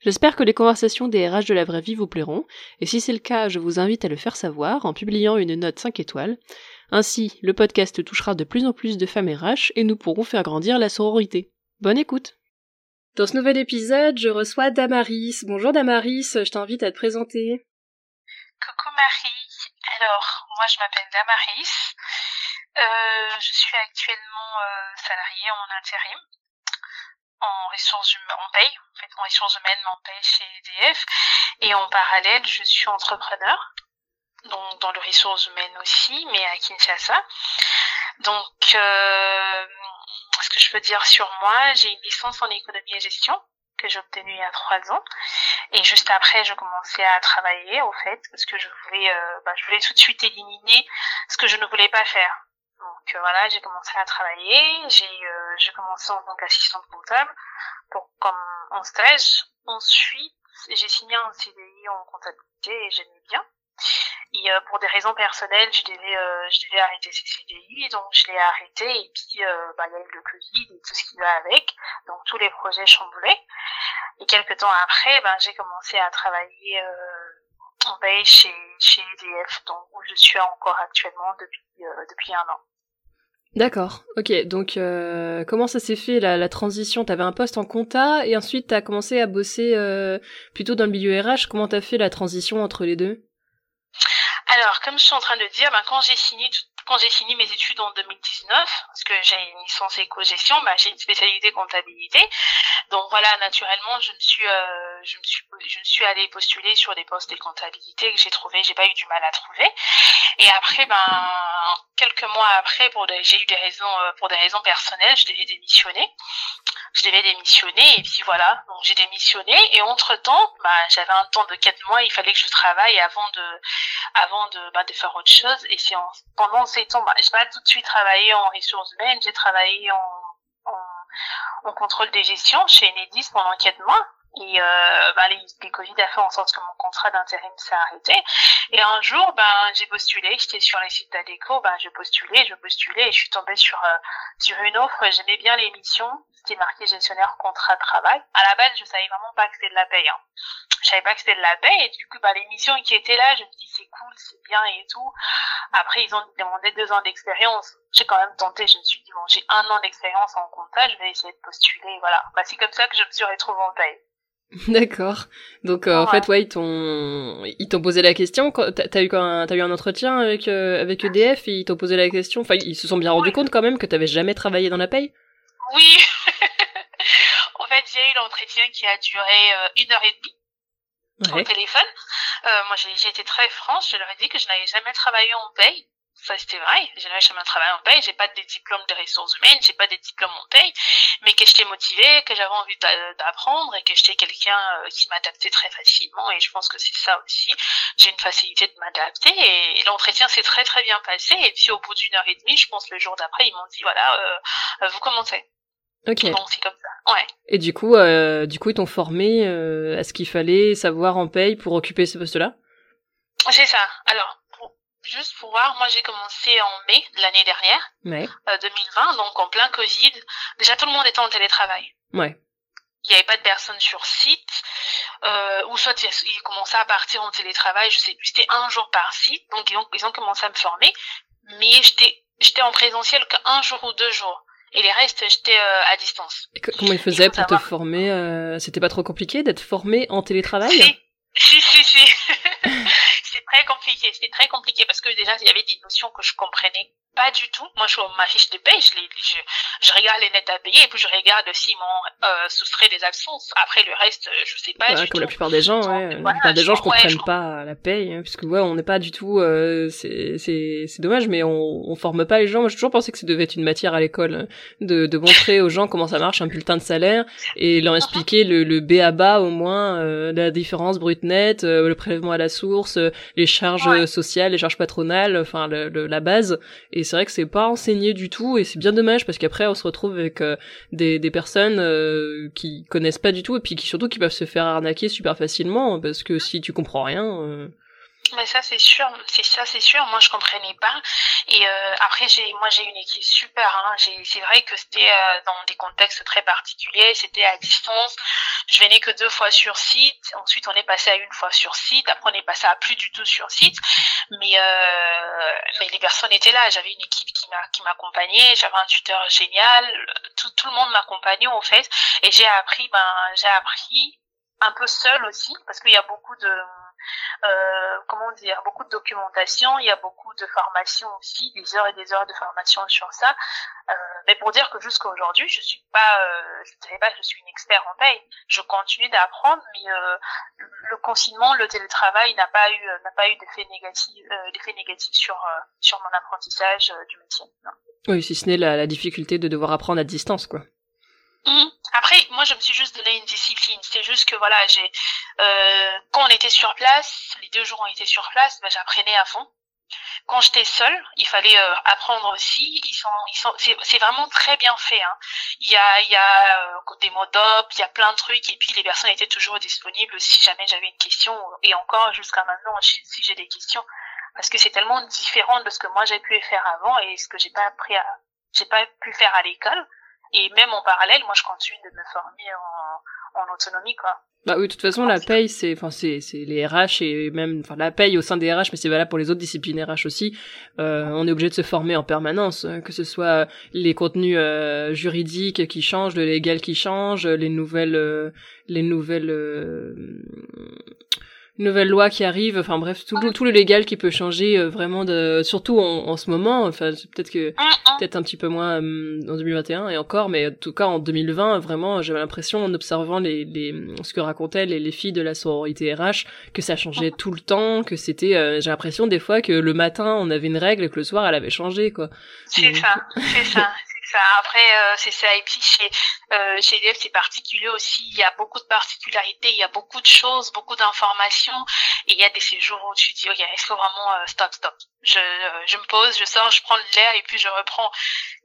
J'espère que les conversations des RH de la vraie vie vous plairont, et si c'est le cas, je vous invite à le faire savoir en publiant une note 5 étoiles. Ainsi, le podcast touchera de plus en plus de femmes RH et nous pourrons faire grandir la sororité. Bonne écoute Dans ce nouvel épisode, je reçois Damaris. Bonjour Damaris, je t'invite à te présenter. Coucou Marie, alors moi je m'appelle Damaris, euh, je suis actuellement euh, salariée en intérim en ressources humaines, en paye, en fait, en ressources humaines, en paye chez EDF. Et en parallèle, je suis entrepreneur, donc dans le ressources humaines aussi, mais à Kinshasa. Donc, euh, ce que je peux dire sur moi, j'ai une licence en économie et gestion que j'ai obtenue il y a trois ans. Et juste après, je commençais à travailler, au fait, parce que je voulais, euh, bah, je voulais tout de suite éliminer ce que je ne voulais pas faire. Euh, voilà, j'ai commencé à travailler, j'ai euh, commencé en tant qu'assistante comptable pour comme en stage. Ensuite, j'ai signé un CDI en comptabilité et j'aimais bien. Et euh, pour des raisons personnelles, je devais je devais arrêter ce CDI, donc je l'ai arrêté et puis bah il y a eu le Covid et tout ce qui va avec, donc tous les projets chamboulaient. Et quelques temps après, ben j'ai commencé à travailler en paye chez chez EDF, donc où je suis encore actuellement depuis depuis un an. D'accord, ok. Donc, euh, comment ça s'est fait la, transition? T'avais un poste en compta et ensuite t'as commencé à bosser euh, plutôt dans le milieu RH. Comment t'as fait la transition entre les deux? Alors, comme je suis en train de dire, ben, quand j'ai signé quand j'ai fini mes études en 2019, parce que j'ai une licence éco-gestion, ben, j'ai une spécialité comptabilité. Donc voilà, naturellement, je me suis, euh, je me suis, je me suis allée postuler sur des postes de comptabilité que j'ai trouvé, j'ai pas eu du mal à trouver. Et après, ben, quelques mois après, pour j'ai eu des raisons, euh, pour des raisons personnelles, je devais démissionner. Je devais démissionner et puis voilà, donc j'ai démissionné et entre temps, ben, j'avais un temps de quatre mois, il fallait que je travaille avant de, avant de, ben, de faire autre chose. Et c'est pendant ces temps, ben, j'ai pas tout de suite travaillé en ressources humaines, j'ai travaillé en contrôle des gestions chez Enedis pendant quatre mois. Et euh, bah, les, Covid a fait en sorte que mon contrat d'intérim s'est arrêté. Et un jour, ben, j'ai postulé, j'étais sur les sites d'Adeco, ben, je postulais, je postulais, et je suis tombée sur euh, sur une offre. J'aimais bien l'émission, c'était marqué gestionnaire contrat de travail. À la base, je savais vraiment pas que c'était de la paye. Hein. Je savais pas que c'était de la paye, et du coup, bah, l'émission qui était là, je me dis c'est cool, c'est bien et tout. Après, ils ont demandé deux ans d'expérience. J'ai quand même tenté, je me suis dit bon, j'ai un an d'expérience en compta, je vais essayer de postuler, voilà. Bah, c'est comme ça que je me suis retrouvée en paye. D'accord. Donc euh, en fait, ouais, ils t'ont ils t'ont posé la question. T'as eu un t'as eu un entretien avec euh, avec EDF et ils t'ont posé la question. Enfin, ils se sont bien rendus compte quand même que t'avais jamais travaillé dans la paye? Oui. Eu l'entretien qui a duré euh, une heure et demie au téléphone. moi, j'ai été très franche. Je leur ai dit que je n'avais jamais travaillé en paye ça c'était vrai, j'ai jamais travaillé en paye, j'ai pas des diplômes de ressources humaines, j'ai pas des diplômes en paye, mais que j'étais motivée, que j'avais envie d'apprendre et que j'étais quelqu'un euh, qui m'adaptait très facilement et je pense que c'est ça aussi, j'ai une facilité de m'adapter et l'entretien s'est très très bien passé et puis au bout d'une heure et demie, je pense le jour d'après, ils m'ont dit voilà, euh, euh vous commencez. Ok. Bon, c'est comme ça. Ouais. Et du coup, euh, du coup, ils t'ont formé euh, à ce qu'il fallait savoir en paye pour occuper ce poste-là? C'est ça. Alors, juste pour voir, moi j'ai commencé en mai de l'année dernière, ouais. euh, 2020, donc en plein Covid. Déjà tout le monde était en télétravail. Ouais. Il n'y avait pas de personnes sur site, euh, ou soit ils commençaient à partir en télétravail, je sais plus, c'était un jour par site, donc ils ont, ils ont commencé à me former, mais j'étais j'étais en présentiel qu'un jour ou deux jours. Et les restes, j'étais euh, à distance. Et comment ils faisaient pour te former euh, C'était pas trop compliqué d'être formé en télétravail Si, si, si. c'est très compliqué. C'était très compliqué parce que déjà, il y avait des notions que je comprenais pas du tout. Moi, je vois ma fiche de paye, je, je, je, regarde les nets à payer et puis je regarde s'ils m'ont euh, soustrait des absences. Après, le reste, je sais pas. comme la plupart des gens, ouais. la plupart des gens, je comprenne pas la paye, hein, puisque ouais, on n'est pas du tout. Euh, c'est c'est c'est dommage, mais on on forme pas les gens. Moi, j'ai toujours pensé que ça devait être une matière à l'école hein, de de montrer aux gens comment ça marche un bulletin de salaire et leur uh-huh. expliquer le le B à bas au moins euh, la différence brut net, euh, le prélèvement à la source, les charges sociales, les charges patronales, enfin le, la base. Et c'est vrai que c'est pas enseigné du tout et c'est bien dommage parce qu'après on se retrouve avec euh, des, des personnes euh, qui connaissent pas du tout et puis qui surtout qui peuvent se faire arnaquer super facilement parce que si tu comprends rien euh, mais ça c'est sûr, c'est ça c'est sûr. Moi je comprenais pas. Et euh, après j'ai, moi j'ai une équipe super. Hein. c'est vrai que c'était euh, dans des contextes très particuliers. C'était à distance. Je venais que deux fois sur site. Ensuite on est passé à une fois sur site. Après on est passé à plus du tout sur site. Mais euh, mais les personnes étaient là. J'avais une équipe qui m'a qui m'accompagnait. J'avais un tuteur génial. Tout tout le monde m'accompagnait en fait. Et j'ai appris ben j'ai appris un peu seul aussi parce qu'il y a beaucoup de euh, comment dire, beaucoup de documentation, il y a beaucoup de formation aussi, des heures et des heures de formation sur ça. Euh, mais pour dire que jusqu'à aujourd'hui, je suis pas, euh, je dirais pas je suis une expert en paye. Je continue d'apprendre, mais euh, le confinement, le télétravail n'a pas eu, n'a pas eu d'effet négatif, euh, d'effet négatif sur sur mon apprentissage du métier. Oui, si ce n'est la, la difficulté de devoir apprendre à distance, quoi. Mmh. Après, moi, je me suis juste donné une discipline. C'est juste que voilà, j'ai euh, quand on était sur place, les deux jours on était sur place, ben, j'apprenais à fond. Quand j'étais seule, il fallait euh, apprendre aussi. Ils sont, ils sont, c'est vraiment très bien fait. Hein. Il y a, il y a euh, des mots il y a plein de trucs, et puis les personnes étaient toujours disponibles si jamais j'avais une question. Et encore jusqu'à maintenant, si j'ai des questions, parce que c'est tellement différent de ce que moi j'ai pu faire avant et ce que j'ai pas appris à, j'ai pas pu faire à l'école. Et même en parallèle, moi, je continue de me former en, en autonomie, quoi. Bah oui, de toute façon, la paye, c'est, enfin, c'est, c'est les RH et même, enfin, la paye au sein des RH, mais c'est valable pour les autres disciplines RH aussi. Euh, on est obligé de se former en permanence, hein, que ce soit les contenus euh, juridiques qui changent, le légal qui change, les nouvelles, euh, les nouvelles euh, nouvelle loi qui arrive, enfin bref, tout, tout, le légal qui peut changer euh, vraiment de, surtout en, en ce moment, enfin peut-être que peut-être un petit peu moins euh, en 2021 et encore, mais en tout cas en 2020, vraiment, j'avais l'impression en observant les, les ce que racontaient les, les filles de la sororité RH que ça changeait tout le temps, que c'était, euh, j'ai l'impression des fois que le matin on avait une règle et que le soir elle avait changé quoi. C'est ça, c'est ça, après, euh, c'est ça. Et puis chez euh, chez EDF, c'est particulier aussi. Il y a beaucoup de particularités, il y a beaucoup de choses, beaucoup d'informations. Et il y a des séjours où tu dis, ok, est-ce que vraiment euh, stop, stop? Je je me pose, je sors, je prends de l'air et puis je reprends.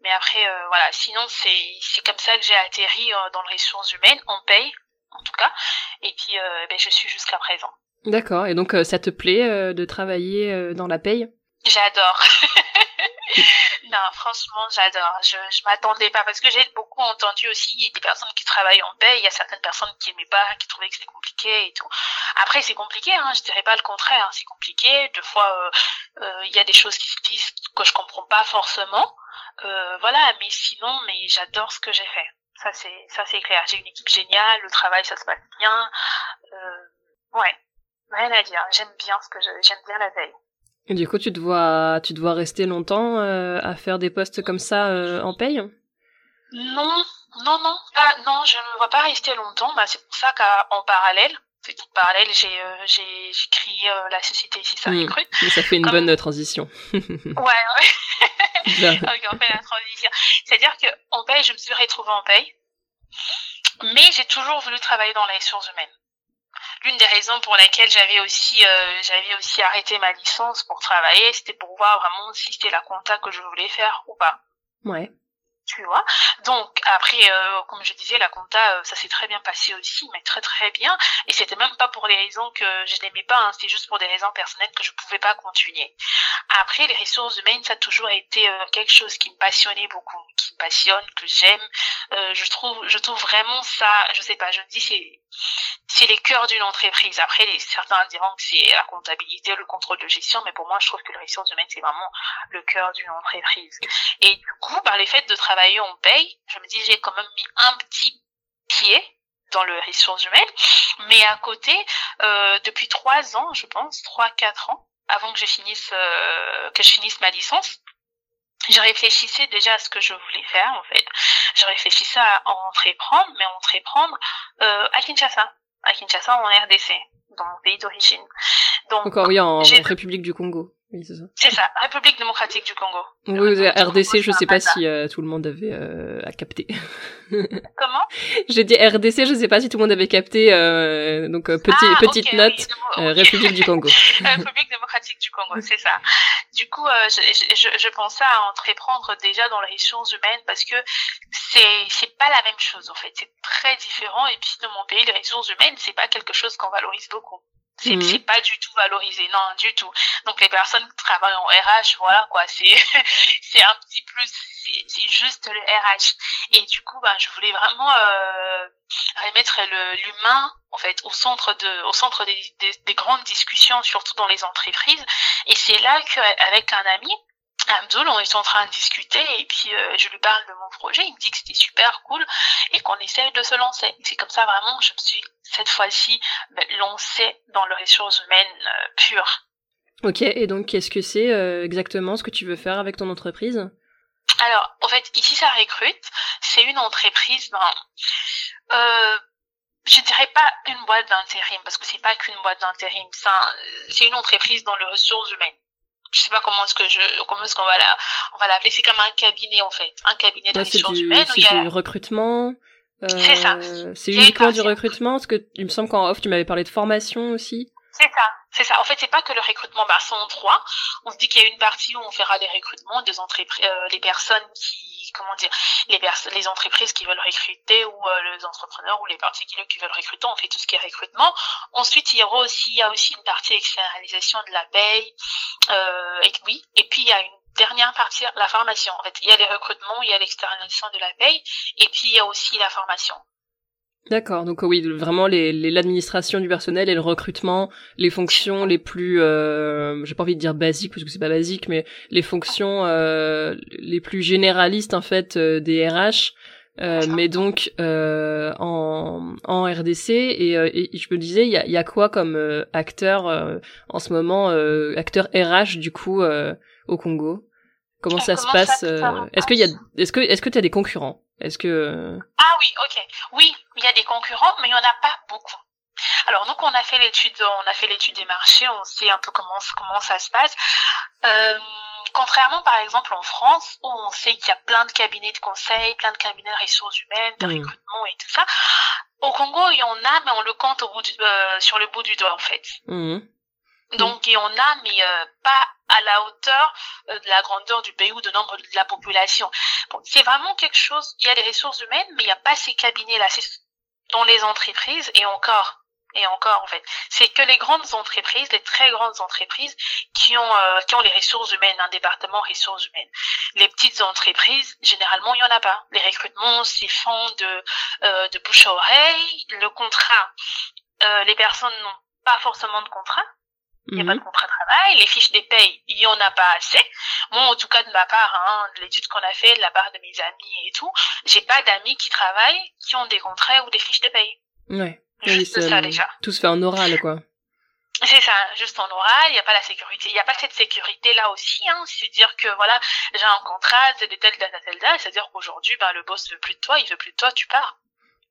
Mais après, voilà. Sinon, c'est c'est comme ça que j'ai atterri dans les ressources humaines. On paye, en tout cas. Et puis, ben, je suis jusqu'à présent. D'accord. Et donc, ça te plaît de travailler dans la paye? J'adore. non, franchement, j'adore. Je, je m'attendais pas parce que j'ai beaucoup entendu aussi des personnes qui travaillent en paix. Il y a certaines personnes qui aimaient pas, qui trouvaient que c'était compliqué et tout. Après, c'est compliqué, hein. Je dirais pas le contraire. C'est compliqué. Deux fois, euh, euh, il y a des choses qui se disent que je comprends pas forcément. Euh, voilà, mais sinon, mais j'adore ce que j'ai fait. Ça c'est, ça c'est clair. J'ai une équipe géniale. Le travail, ça se passe bien. Euh, ouais, rien à dire. J'aime bien ce que j'aime bien la veille. Et du coup, tu dois, tu dois rester longtemps euh, à faire des postes comme ça euh, en paye? Non, non, non, ah, non, je ne vois pas rester longtemps. Bah, c'est pour ça qu'en parallèle, c'est parallèle, j'ai euh, j'ai j'ai créé la société ici ça mmh. cru. Mais ça fait une bonne transition. ouais, ouais. ok, on fait la transition. C'est-à-dire que en paye, je me suis retrouvée en paye, mais j'ai toujours voulu travailler dans les ressources humaines l'une des raisons pour lesquelles j'avais aussi euh, j'avais aussi arrêté ma licence pour travailler, c'était pour voir vraiment si c'était la compta que je voulais faire ou pas. Ouais tu vois. Donc après, euh, comme je disais, la compta, euh, ça s'est très bien passé aussi, mais très très bien. Et c'était même pas pour des raisons que je n'aimais pas, hein, c'était juste pour des raisons personnelles que je pouvais pas continuer. Après, les ressources humaines, ça a toujours été euh, quelque chose qui me passionnait beaucoup, qui me passionne, que j'aime. je trouve, je trouve vraiment ça, je sais pas, je me dis c'est c'est les cœurs d'une entreprise. Après, certains diront que c'est la comptabilité, le contrôle de gestion, mais pour moi, je trouve que les ressources humaines, c'est vraiment le cœur d'une entreprise. Et du coup, par les faits de travailler on paye. Je me dis, j'ai quand même mis un petit pied dans le ressources humaines. Mais à côté, euh, depuis trois ans, je pense, trois, quatre ans, avant que je finisse, euh, que je finisse ma licence, je réfléchissais déjà à ce que je voulais faire en fait. Je réfléchissais à entreprendre, mais entreprendre euh, à Kinshasa, à Kinshasa en RDC, dans mon pays d'origine. Donc, Encore oui, en République du Congo. Oui, c'est ça. C'est ça, République démocratique du Congo. Oui, RDC, je sais pas si euh, tout le monde avait euh, à capté. Comment? J'ai dit RDC, je sais pas si tout le monde avait capté. Euh, donc euh, petit, ah, petite note, République du Congo. République démocratique du Congo, c'est ça. Du coup, je, je, je, pensais à entreprendre déjà dans les ressources humaines parce que c'est c'est pas la même chose en fait. C'est très différent et puis dans mon pays, les ressources humaines, c'est pas quelque chose qu'on valorise beaucoup. C'est mmh. pas du tout valorisé, non, du tout. Donc les personnes qui travaillent en RH, voilà quoi, c'est c'est un petit plus, c'est juste le RH. Et du coup, ben, je voulais vraiment euh, remettre l'humain en fait au centre de au centre des, des, des grandes discussions, surtout dans les entreprises. Et c'est là qu'avec un ami, Abdul, on est en train de discuter et puis euh, je lui parle de mon projet, il me dit que c'était super cool et qu'on essaie de se lancer. C'est comme ça vraiment je me suis cette fois-ci ben, lancée dans le ressources humaines euh, pure. Ok, et donc qu'est-ce que c'est euh, exactement ce que tu veux faire avec ton entreprise? Alors, en fait, ici ça recrute, c'est une entreprise, ben, euh, je dirais pas une boîte d'intérim parce que c'est pas qu'une boîte d'intérim, c'est une entreprise dans les ressources humaines je sais pas comment est-ce que je comment est-ce qu'on va la on va l'appeler. C'est comme un cabinet en fait. Un cabinet de ressources humaines c'est du recrutement euh, c'est ça c'est uniquement du recrutement parce que il me semble qu'en off tu m'avais parlé de formation aussi c'est ça c'est ça en fait c'est pas que le recrutement bah sont trois on se dit qu'il y a une partie où on fera les recrutements des entreprises euh, les personnes qui comment dire, les, les entreprises qui veulent recruter ou euh, les entrepreneurs ou les particuliers qui veulent recruter, on fait tout ce qui est recrutement. Ensuite, il y aura aussi, il y a aussi une partie externalisation de la paye, euh, et oui, et puis il y a une dernière partie, la formation. En fait, il y a les recrutements, il y a l'externalisation de la paye, et puis il y a aussi la formation. D'accord, donc oui, vraiment l'administration du personnel et le recrutement, les fonctions les plus, euh, j'ai pas envie de dire basiques parce que c'est pas basique, mais les fonctions euh, les plus généralistes en fait euh, des RH, euh, mais donc euh, en, en RDC et, et, je me disais il y a, y a quoi comme acteur en ce moment, acteur RH du coup au Congo? Comment ça se passe Est-ce qu'il y a, est-ce que, est-ce que tu as des concurrents? Est-ce que... Ah oui, ok. Oui, il y a des concurrents, mais il n'y en a pas beaucoup. Alors, donc, on a fait l'étude, on a fait l'étude des marchés, on sait un peu comment, comment ça se passe. Euh, contrairement, par exemple, en France, où on sait qu'il y a plein de cabinets de conseil, plein de cabinets de ressources humaines, de mmh. recrutement et tout ça, au Congo, il y en a, mais on le compte au bout euh, sur le bout du doigt, en fait. Mmh. Donc, il y en a, mais euh, pas à la hauteur euh, de la grandeur du pays ou de nombre de la population. Bon, c'est vraiment quelque chose, il y a des ressources humaines, mais il n'y a pas ces cabinets-là. C'est dans les entreprises, et encore, et encore en fait, c'est que les grandes entreprises, les très grandes entreprises, qui ont euh, qui ont les ressources humaines, un département ressources humaines. Les petites entreprises, généralement, il y en a pas. Les recrutements s'y font de de bouche à oreille. Le contrat, les personnes n'ont pas forcément de contrat il n'y a pas de mhm. contrat de travail, les fiches des payes, il y en a pas assez. Moi, en tout cas, de ma part, hein, de l'étude qu'on a fait, de la part de mes amis et tout, j'ai pas d'amis qui travaillent, qui ont des contrats ou des fiches de paye. Ouais. Juste ça, déjà. Tout se fait en oral, quoi. C'est ça, juste en oral, il n'y a pas la sécurité, il n'y a pas cette sécurité là aussi, hein, c'est dire que voilà, j'ai un contrat, c'est de telle date à telle date, c'est-à-dire qu'aujourd'hui, ben, le boss veut plus de toi, il veut plus de toi, tu pars.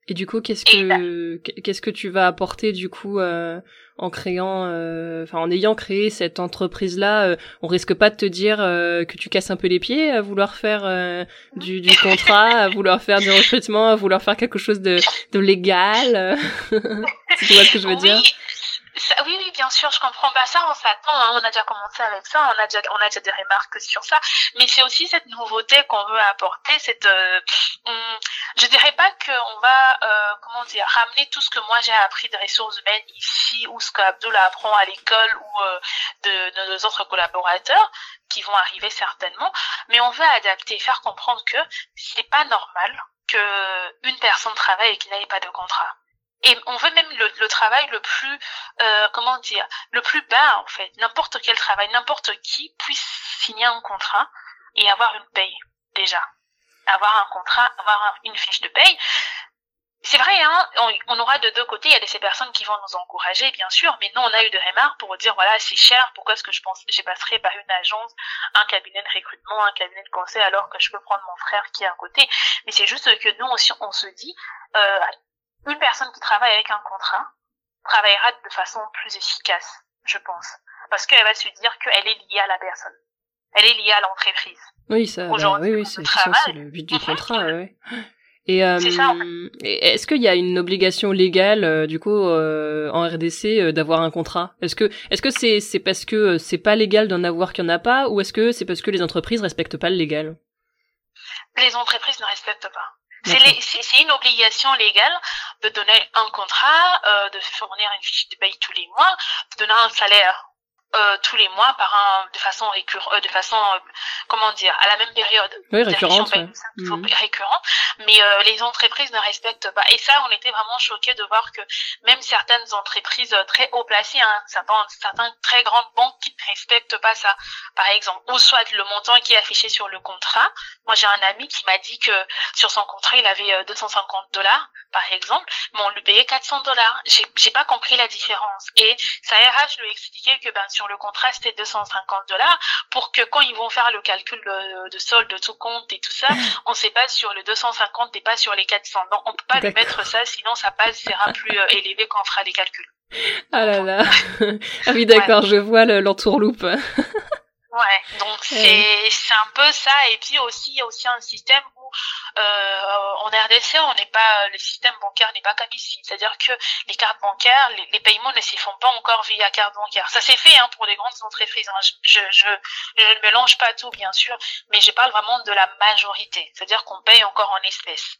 Et du coup, qu'est-ce que qu'est-ce que tu vas apporter du coup euh, en créant, euh, enfin en ayant créé cette entreprise là euh, On risque pas de te dire que tu casses un peu les pieds à vouloir faire du, du contrat, à vouloir faire du recrutement, à vouloir faire quelque chose de, de légal. tu vois ce que je veux dire? Oui, oui, bien sûr, je comprends. pas ça, on s'attend. Hein, on a déjà commencé avec ça. On a déjà, on a déjà des remarques sur ça. Mais c'est aussi cette nouveauté qu'on veut apporter. Cette, euh, je dirais pas qu'on va, euh, comment dire, ramener tout ce que moi j'ai appris de ressources humaines ici ou ce qu'Abdul apprend à l'école ou euh, de, de nos autres collaborateurs qui vont arriver certainement. Mais on veut adapter, faire comprendre que c'est pas normal que une personne travaille et qu'il n'ait pas de contrat et on veut même le, le travail le plus euh, comment dire le plus bas en fait n'importe quel travail n'importe qui puisse signer un contrat et avoir une paye déjà avoir un contrat avoir une fiche de paye c'est vrai, hein, on, aura de deux côtés. Il y a des ces personnes qui vont nous encourager, bien sûr, mais nous, on a eu de remarques pour dire voilà, c'est cher. Pourquoi est-ce que je pense, j'ai passerai par une agence, un cabinet de recrutement, un cabinet de conseil, alors que je peux prendre mon frère qui est à côté? Mais c'est juste que nous aussi, on se dit, euh, une personne qui travaille avec un contrat travaillera de façon plus efficace, je pense, parce qu'elle va se dire qu'elle est liée à la personne, elle est liée à l'entreprise. Oui, ça. Bah, oui, oui, c'est le but du contrat. ouais. Et euh, est-ce qu'il y a une obligation légale euh, du coup euh, en RDC euh, d'avoir un contrat? Est-ce que est-ce que c'est c'est parce que c'est pas légal d'en avoir qu'il y en a pas ou est-ce que c'est parce que les entreprises respectent pas le légal? Les entreprises ne respectent pas. C'est une obligation légale de donner un contrat, euh, de fournir une fiche de paye tous les mois, de donner un salaire euh, tous les mois par un de façon récurrente euh, de façon euh, comment dire à la même période. Oui récurrente mhm. récurrent. Mais euh, les entreprises ne respectent pas. Et ça on était vraiment choqués de voir que même certaines entreprises très haut placées hein, certains certains très grandes banques qui ne respectent pas ça. Par exemple ou soit le montant qui est affiché sur le contrat. Moi j'ai un ami qui m'a dit que sur son contrat il avait 250 dollars par exemple. Mais on lui payait 400 dollars. J'ai j'ai pas compris la différence. Et sa RH lui expliquait que ben sur sur le contrat, c'était 250 dollars pour que quand ils vont faire le calcul de, solde de tout compte et tout ça, on sait pas sur le 250 et pas sur les 400. Donc on peut pas lui mettre ça, sinon ça passe sera plus euh, élevé quand on fera les calculs. Ah là là. ah oui, d'accord, je vois l'entourloupe. ouais, donc c'est c'est un peu ça. Et puis aussi, il y a aussi un système euh, en RDC, on n'est pas, le système bancaire n'est pas comme ici. C'est-à-dire que les cartes bancaires, les, paiements ne s'y font pas encore via carte bancaire. Ça s'est fait hein, pour les grandes entreprises. Hein. Je, je, je, ne mélange pas tout, bien sûr, mais je parle vraiment de la majorité. C'est-à-dire qu'on paye encore en espèces.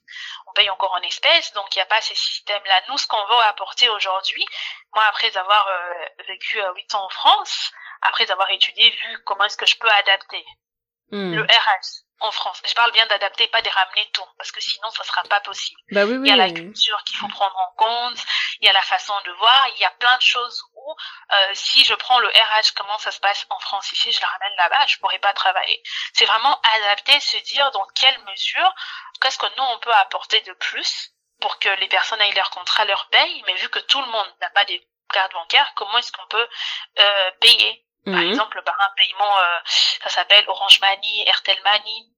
On paye encore en espèces, donc il n'y a pas ces systèmes-là. Nous, ce qu'on veut apporter aujourd'hui, moi, après avoir euh, vécu euh, huit ans en France, après avoir étudié, vu comment est-ce que je peux adapter hmm. le RH en France. Je parle bien d'adapter, pas de ramener tout, parce que sinon, ça sera pas possible. Bah oui, oui, il y a la culture qu'il faut prendre en compte, il y a la façon de voir, il y a plein de choses où, euh, si je prends le RH, comment ça se passe en France ici, je le ramène là-bas, je pourrais pas travailler. C'est vraiment adapter, se dire dans quelle mesure, qu'est-ce que nous, on peut apporter de plus pour que les personnes aient leur contrat, leur paye, mais vu que tout le monde n'a pas des cartes bancaires, comment est-ce qu'on peut euh, payer? Par mhm. exemple, par un paiement, euh, ça s'appelle Orange Money, Airtel Money,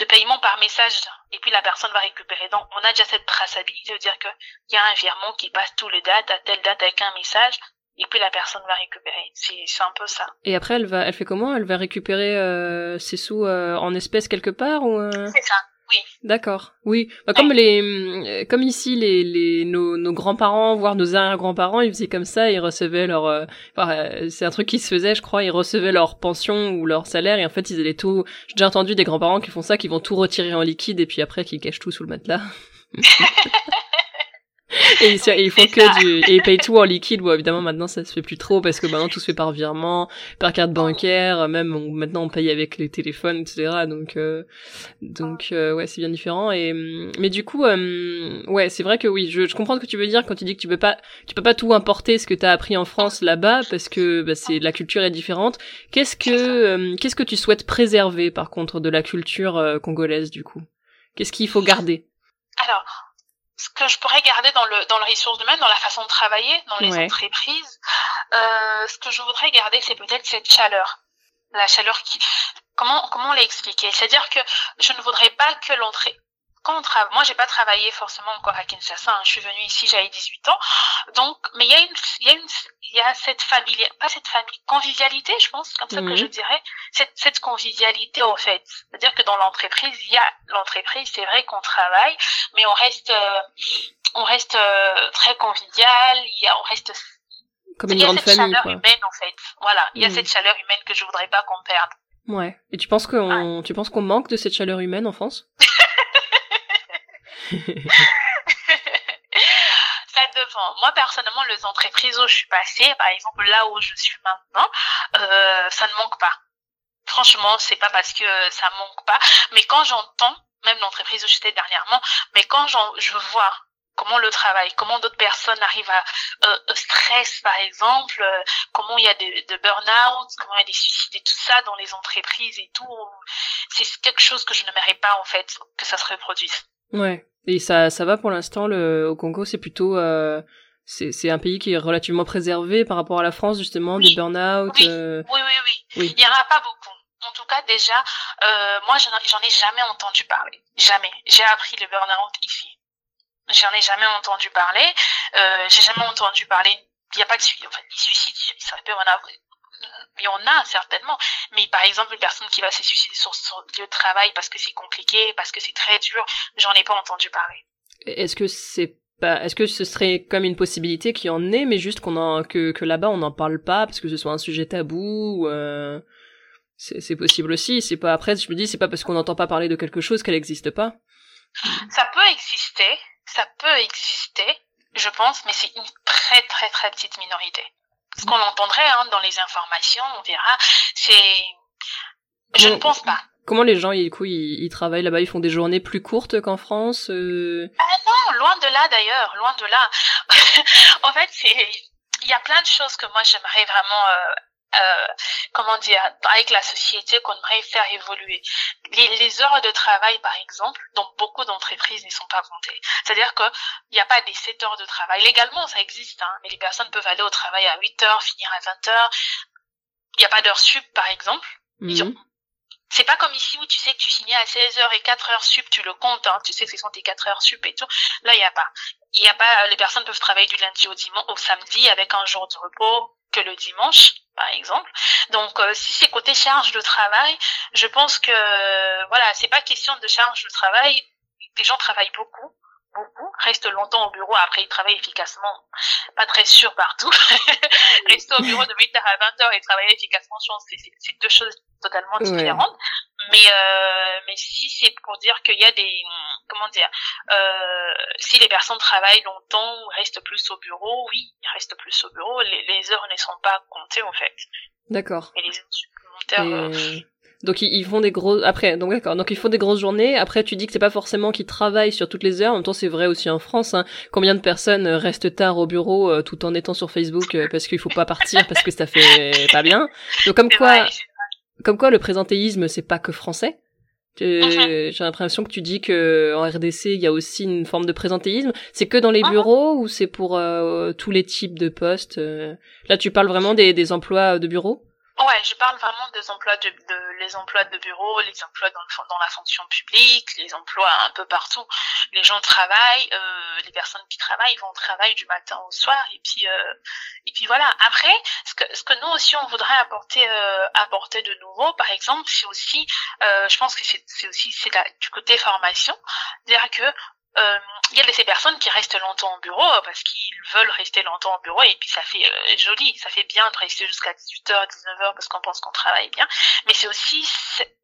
de paiement par message, et puis la personne va récupérer. Donc, on a déjà cette traçabilité, de dire qu'il y a un virement qui passe tous les dates, à telle date avec un message, et puis la personne va récupérer. C'est un peu ça. Et après, elle va, elle fait comment? Elle va récupérer euh, ses sous euh, en espèces quelque part ou C'est ça. D'accord. Oui. Bah, comme les, euh, comme ici, les, les, nos, nos grands-parents, voire nos arrière-grands-parents, ils faisaient comme ça, ils recevaient leur, euh, euh, c'est un truc qui se faisait, je crois, ils recevaient leur pension ou leur salaire et en fait, ils allaient tout, j'ai déjà entendu des grands-parents qui font ça, qui vont tout retirer en liquide et puis après, qui cachent tout sous le matelas. et, ils font que du et ils payent tout en liquide. Bon évidemment maintenant ça se fait plus trop parce que maintenant tout se fait par virement par carte bancaire. Même maintenant on paye avec les téléphones etc donc euh, donc euh, ouais c'est bien différent. Et mais du coup euh, ouais c'est vrai que oui je, je, comprends ce que tu veux dire quand tu dis que tu peux pas tu peux pas tout importer ce que tu as appris en France là-bas parce que bah, c'est la culture est différente. Qu'est-ce que qu'est-ce que tu souhaites préserver par contre de la culture congolaise du coup? Qu'est-ce qu'il faut garder? Alors ce que je pourrais garder dans le dans le ressource humaine, dans la façon de travailler, dans les entreprises, euh, ce que je voudrais garder, c'est peut-être cette chaleur, la chaleur qui comment comment l'expliquer? C'est-à-dire que je ne voudrais pas que l'entrée quand on travaille, moi j'ai pas travaillé forcément encore à Kinshasa, hein. je suis venue ici j'avais 18 ans, donc mais il y a une il y a une il y a cette famille pas cette famille convivialité je pense comme ça que je dirais cette cette convivialité au fait, c'est-à-dire que dans l'entreprise il y a l'entreprise c'est vrai qu'on travaille mais on reste euh, on reste euh, très convivial, il y a on reste comme une il y a cette chaleur humaine en fait, voilà il y a mm. cette chaleur humaine que je voudrais pas qu'on perde. Ouais. Et tu penses qu'on tu penses qu'on manque de cette chaleur humaine en France? ça dépend. Moi, personnellement, les entreprises où je suis passée, par exemple là où je suis maintenant, euh, ça ne manque pas. Franchement, c'est pas parce que ça manque pas, mais quand j'entends, même l'entreprise où j'étais dernièrement, mais quand je vois comment le travail, comment d'autres personnes arrivent à euh, stress par exemple, euh, comment il y a de, de burn-out, comment il y a des suicides et tout ça dans les entreprises et tout, c'est quelque chose que je n'aimerais pas en fait que ça se reproduise. Ouais. Et ça, ça va pour l'instant. Le au Congo, c'est plutôt euh, c'est c'est un pays qui est relativement préservé par rapport à la France justement Oui. des burn-out. Oui. euh, Oui, oui, oui. Oui. Il y en a pas beaucoup. En tout cas, déjà, euh, moi, j'en j'en ai jamais entendu parler. Jamais. J'ai appris le burn-out ici. J'en ai jamais entendu parler. Euh, j'ai jamais entendu parler. Il n'y a pas de suicide. Enfin, les suicides, il ça peut en avoir. Il y en a certainement, mais par exemple une personne qui va se suicider sur son lieu de travail parce que c'est compliqué, parce que c'est très dur, j'en ai pas entendu parler. Est-ce que c'est pas, est-ce que ce serait comme une possibilité qu'il y en ait, mais juste qu'on en, que, que là-bas on n'en parle pas parce que ce soit un sujet tabou, ou, euh, c'est, c'est possible aussi. C'est pas après, je me dis, c'est pas parce qu'on n'entend pas parler de quelque chose qu'elle n'existe pas. Ça peut exister, ça peut exister, je pense, mais c'est une très très très petite minorité. Ce qu'on entendrait hein, dans les informations, on verra, c'est... Je ne pense pas. Comment les gens, du coup, ils, ils travaillent là-bas Ils font des journées plus courtes qu'en France euh... Ah non, loin de là d'ailleurs, loin de là. en fait, c'est... Il y a plein de choses que moi j'aimerais vraiment... Euh, euh, comment dire, avec la société qu'on aimerait faire évoluer. Les, les heures de travail, par exemple, dans beaucoup d'entreprises ne sont pas comptées. C'est-à-dire que il n'y a pas des 7 heures de travail. Légalement, ça existe, hein, mais les personnes peuvent aller au travail à 8 heures, finir à 20 heures. Il n'y a pas d'heures sup, par exemple. Mhm. C'est pas comme ici où tu sais que tu signais à 16 heures et 4 heures sup, tu le comptes, hein, tu sais que ce sont tes 4 heures sup et tout. Là, il n'y a pas. Il y a pas, les personnes peuvent travailler du lundi au dimanche, au samedi avec un jour de repos que le dimanche, par exemple. Donc, euh, si c'est côté charge de travail, je pense que, euh, voilà, c'est pas question de charge de travail. Les gens travaillent beaucoup, beaucoup, restent longtemps au bureau, après ils travaillent efficacement. Pas très sûr partout. Rester au bureau de 8h à 20h et travailler efficacement, je pense que c'est- deux choses totalement Ouais. Mais euh, mais si c'est pour dire qu'il y a des comment dire euh, si les personnes travaillent longtemps ou restent plus au bureau, oui, ils restent plus au bureau. Les, les heures ne sont pas comptées en fait. D'accord. Et les heures supplémentaires. euh, Et... Donc ils, font des gros après donc d'accord donc ils font des grosses journées après tu dis que c'est pas forcément qu'ils travaillent sur toutes les heures en même temps c'est vrai aussi en France hein. combien de personnes euh, restent tard au bureau euh, tout en étant sur Facebook euh, parce qu'il faut pas partir parce que ça fait pas bien? Donc comme quoi vrai, comme quoi le présentéisme c'est pas que français. Tu- Mhm. j'ai l'impression que tu dis que en RDC il y a aussi une forme de présentéisme. C'est que dans les bureaux ou c'est pour euh, tous les types de postes euh? Là tu parles vraiment des, des emplois de bureau Ouais, je parle vraiment des emplois de, de les emplois de bureau, les emplois dans, le dans la fonction publique, les emplois un peu partout. Les gens travaillent, euh, les personnes qui travaillent vont au travail du matin au soir et puis euh, et puis voilà. Après, ce que ce que nous aussi on voudrait apporter euh, apporter de nouveau, par exemple, c'est aussi, euh, je pense que c'est aussi c'est du côté formation, c'est-à-dire que il y a de ces personnes qui restent longtemps au bureau euh, parce qu'ils veulent rester longtemps au bureau et puis ça fait euh, joli, ça fait bien de rester jusqu'à 18h, 19h parce qu'on pense qu'on travaille bien, mais c'est aussi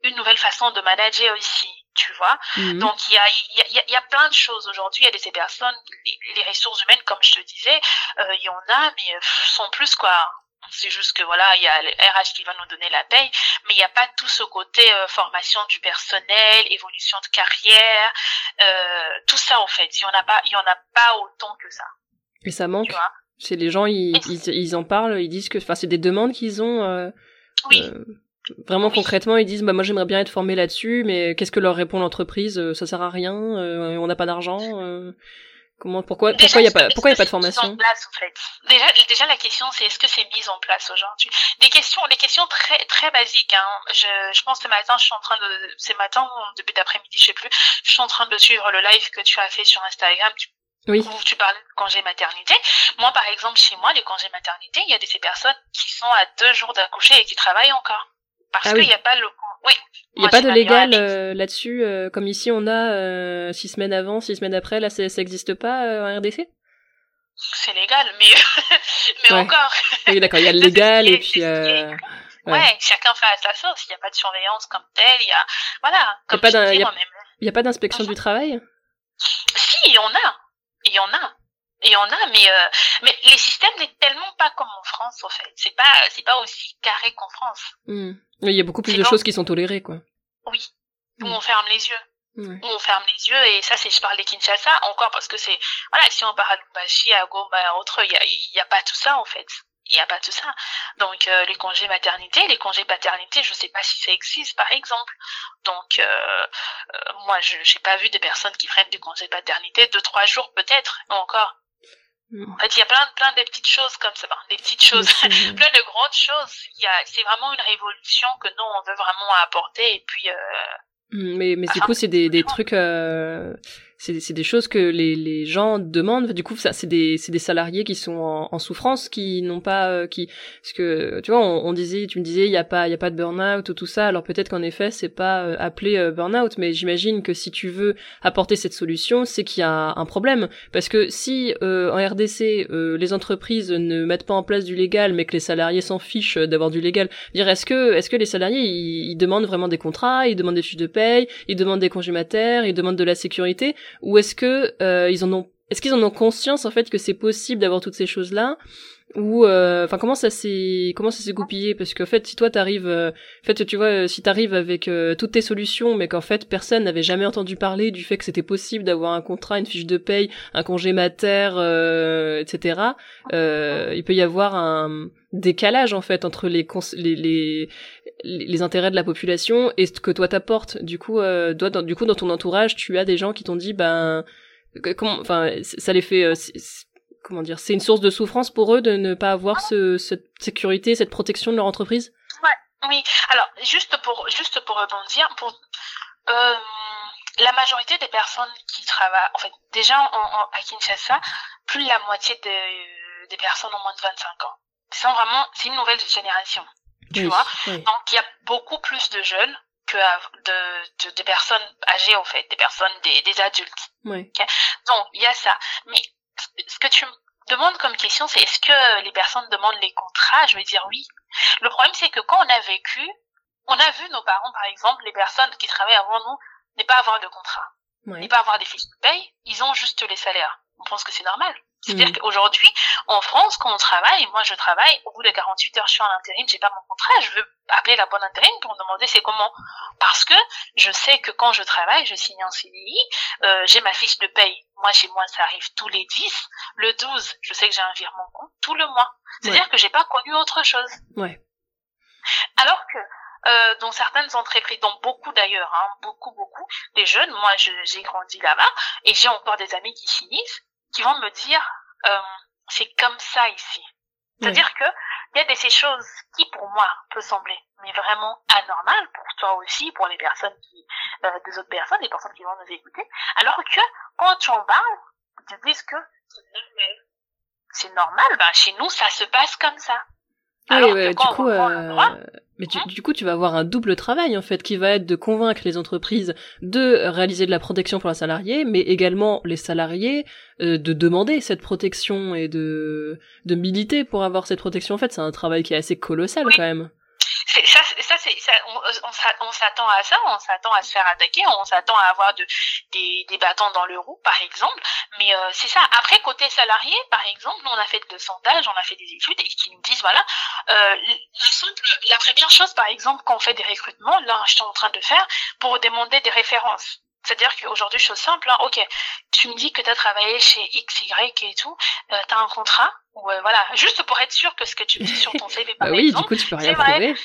une nouvelle façon de manager aussi, tu vois. Mhm. Donc il y a, il y, a, y a- y a plein de choses aujourd'hui, il y a de ces personnes, les, les ressources humaines comme je te disais, euh, il y en a mais euh, sont plus quoi. C'est juste que voilà, il y a le RH qui va nous donner la paye, mais il n'y a pas tout ce côté euh, formation du personnel, évolution de carrière, euh, tout ça en fait. Il y en a pas, il y en a pas autant que ça. Et ça manque. Tu vois? C'est les gens, ils, ils, ils en parlent, ils disent que, enfin, c'est des demandes qu'ils ont. euh, Oui. euh, vraiment Oui. concrètement, ils disent, bah moi j'aimerais bien être formé là-dessus, mais qu'est-ce que leur répond l'entreprise? Euh, Ça sert à rien, euh, on n'a pas d'argent. Comment, pourquoi, Déjà, pourquoi il y a pas, pourquoi y a pas de formation mis en place, en fait? Déjà, déjà, la question, c'est est-ce que c'est mis en place aujourd'hui? Des questions, des questions très, très basiques. Hein. Je, je pense ce matin, je suis en train de, ce matin, ou début d'après-midi, je sais plus, je suis en train de suivre le live que tu as fait sur Instagram. Tu, Oui. Où tu parlais de congé maternité. Moi, par exemple, chez moi, les congés maternité, il y a de ces personnes qui sont à deux jours d'accoucher et qui travaillent encore. Parce Ah qu'il oui. n'y a pas le, oui. Il n'y a pas de légal euh, là-dessus, euh, comme ici on a euh, six semaines avant, six semaines après, là ça existe pas euh, en RDC C'est légal, mais, mais Ouais. encore. Oui, d'accord, il y a le légal et puis. Euh... ouais. Ouais. chacun fait à sa sauce. Il n'y a pas de surveillance comme telle. Il y a, voilà. Comme. Il n'y a pas d'inspection du travail? Si, il y en a. Il y en a. Il y en a, mais, euh, mais les systèmes n'est tellement pas comme en France, en fait. C'est pas, c'est pas aussi carré qu'en France. Hmm. Il y a beaucoup plus de choses qui sont tolérées, quoi. Oui. Où Mm. on ferme les yeux. Ouais. Où on ferme les yeux, et ça, c'est, je parle des Kinshasa, encore parce que c'est, voilà, si on part à Lubumbashi, à Goma, autre, il y a, il y a pas tout ça, en fait. il n'y a pas tout ça. Donc euh, les congés maternité, les congés paternité, je ne sais pas si ça existe par exemple. Donc euh, euh, moi je n'ai pas vu des personnes qui prennent du congé paternité deux trois jours peut-être encore. En fait, il y a plein, plein de petites choses comme ça, des petites choses, plein de grandes choses. Il y a, c'est vraiment une révolution que nous on veut vraiment apporter et puis. Mm, mais mais du coup c'est des, des trucs c'est des choses que les, les gens demandent. Du coup, ça, c'est des, des salariés qui sont en, en souffrance, qui n'ont pas, euh, qui, parce que tu vois, on, on, disait, tu me disais, il y a pas, il y a pas de burn-out ou tout ça. Alors peut-être qu'en effet, c'est pas euh, appelé euh, burn-out, mais j'imagine que si tu veux apporter cette solution, c'est qu'il y a un problème. Parce que si en RDC, les entreprises ne mettent pas en place du légal, mais que les salariés s'en fichent d'avoir du légal, dire est-ce que, est-ce que les salariés ils, ils demandent vraiment des contrats, ils demandent des fiches de paye, ils demandent des congés ils demandent de la sécurité? Ou est-ce que euh, ils en ont est-ce qu'ils en ont conscience en fait que c'est possible d'avoir toutes ces choses là ou euh, enfin comment ça s'est comment ça s'est goupillé? Parce qu'en fait si toi t'arrives euh, en fait tu vois si t'arrives avec toutes tes solutions mais qu'en fait personne n'avait jamais entendu parler du fait que c'était possible d'avoir un contrat une fiche de paye un congé mater etc il peut y avoir un décalage en fait entre les les, les les intérêts de la population et ce que toi t'apportes. Du coup, euh, toi, du coup, dans ton entourage, tu as des gens qui t'ont dit, ben, comment, enfin, ça les fait, euh, comment dire, c'est une source de souffrance pour eux de ne pas avoir ce, cette sécurité, cette protection de leur entreprise? Ouais, oui. Alors, juste pour, juste pour rebondir, pour euh, la majorité des personnes qui travaillent, en fait, déjà à Kinshasa, plus de la moitié de, des personnes ont moins de 25 ans. C'est vraiment, c'est une nouvelle génération tu vois. Donc il y a beaucoup plus de jeunes que de, de, personnes âgées en fait, des personnes des, des adultes. Oui. Donc il y a ça. Mais ce que tu me demandes comme question, c'est est-ce que les personnes demandent les contrats? Je vais dire oui. Le problème c'est que quand on a vécu, on a vu nos parents par exemple, les personnes qui travaillent avant nous, ne pas avoir de contrat, ne pas avoir des fiches de paye, ils ont juste les salaires. On pense que c'est normal. C'est-à-dire mm. qu'aujourd'hui, en France, quand on travaille, moi je travaille, au bout de 48 heures, je suis en intérim, j'ai pas mon contrat, je veux appeler la bonne intérim pour me demander c'est comment. Parce que je sais que quand je travaille, je signe un CDI, euh, j'ai ma fiche de paye. Moi, chez moi, ça arrive tous les 10. Le 12, je sais que j'ai un virement compte tout le mois. C'est-à-dire que j'ai pas connu autre chose. Ouais. Alors que euh, dans certaines entreprises, dans beaucoup d'ailleurs, hein, beaucoup, beaucoup, les jeunes, moi j'ai grandi là-bas, et j'ai encore des amis qui finissent, qui vont me dire euh, c'est comme ça ici. C'est-à-dire que il y a des ces choses qui pour moi peut sembler mais vraiment anormales pour toi aussi, pour les personnes qui, euh, des autres personnes, les personnes qui vont nous écouter, alors que quand tu en parles, ils te disent que c'est normal. C'est normal, bah chez nous ça se passe comme ça. Ah oui, ouais, du coup, euh... mais tu, du coup, tu vas avoir un double travail en fait, qui va être de convaincre les entreprises de réaliser de la protection pour la salarié, mais également les salariés de demander cette protection et de de militer pour avoir cette protection. En fait, c'est un travail qui est assez colossal quand même ça, ça ça, on, on, s'attend à ça, on s'attend à se faire attaquer, on s'attend à avoir de, des, des bâtons dans le roue, par exemple. Mais euh, c'est ça. Après, côté salarié, par exemple, on a fait de sondage, on a fait des études et qui nous disent, voilà, euh, la, la première chose, par exemple, quand on fait des recrutements, là, je suis en train de faire, pour demander des références. C'est-à-dire qu'aujourd'hui, chose simple, hein, ok, tu me dis que tu as travaillé chez X, Y et tout, euh, tu as un contrat, ou euh, voilà, juste pour être sûr que ce que tu dis sur ton CV, par bah oui, du coup, tu peux rien prouver.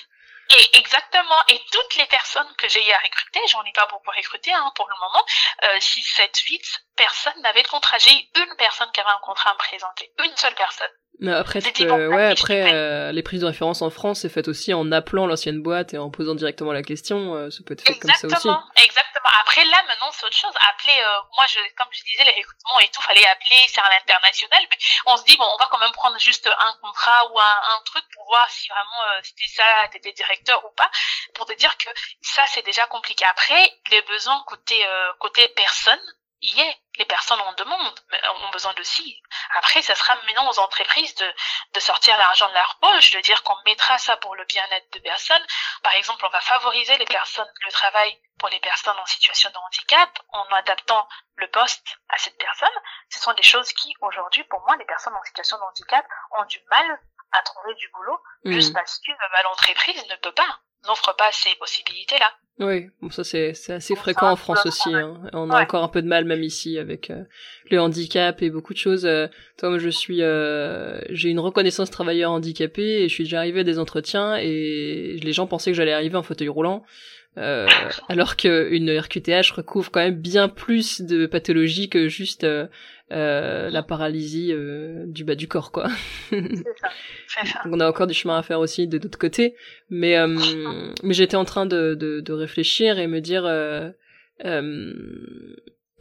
Et exactement. Et toutes les personnes que j'ai eu à recruter, j'en ai pas beaucoup recruté hein, pour le moment, euh, 6, 7, 8, personne n'avait de contrat. J'ai eu une personne qui avait un contrat à me présenter. Une seule personne. Mais après, ouais, après, euh, les prises de référence en France, c'est fait aussi en appelant l'ancienne boîte et en posant directement la question. Euh, ça peut être fait comme ça aussi. Exactement. Après, là, maintenant, c'est autre chose. Appeler, euh, moi, je, comme je disais, les recrutements et tout, fallait appeler, c'est un international. Mais on se dit, bon, on va quand même prendre juste un contrat ou un, un truc pour voir si vraiment c'était ça, t'étais directeur ou pas, pour te dire que ça, c'est déjà compliqué. Après, les besoins côté côté personne, y est. Les personnes en demandent, ont besoin de si. Après, ça sera maintenant aux entreprises de, de sortir l'argent de leur poche, de dire qu'on mettra ça pour le bien-être de personnes. Par exemple, on va favoriser les personnes, le travail pour les personnes en situation de handicap en adaptant le poste à cette personne. Ce sont des choses qui, aujourd'hui, pour moi, les personnes en situation de handicap ont du mal à trouver du boulot mmh. juste parce que bah, l'entreprise ne peut pas. N'offre pas ces possibilités-là. Oui, bon, ça c'est assez fréquent en France aussi. Hein. On a encore un peu de mal même ici avec euh, le handicap et beaucoup de choses. Euh, toi, moi, je suis, euh, j'ai une reconnaissance travailleur handicapé et je suis déjà arrivé à des entretiens et les gens pensaient que j'allais arriver en fauteuil roulant. Euh, alors qu'une RQTH recouvre quand même bien plus de pathologies que juste euh, euh, la paralysie euh, du bas du corps, quoi. ça, ça. on a encore du chemin à faire aussi de l'autre côté, mais mais j'étais en train de, de, de, réfléchir et me dire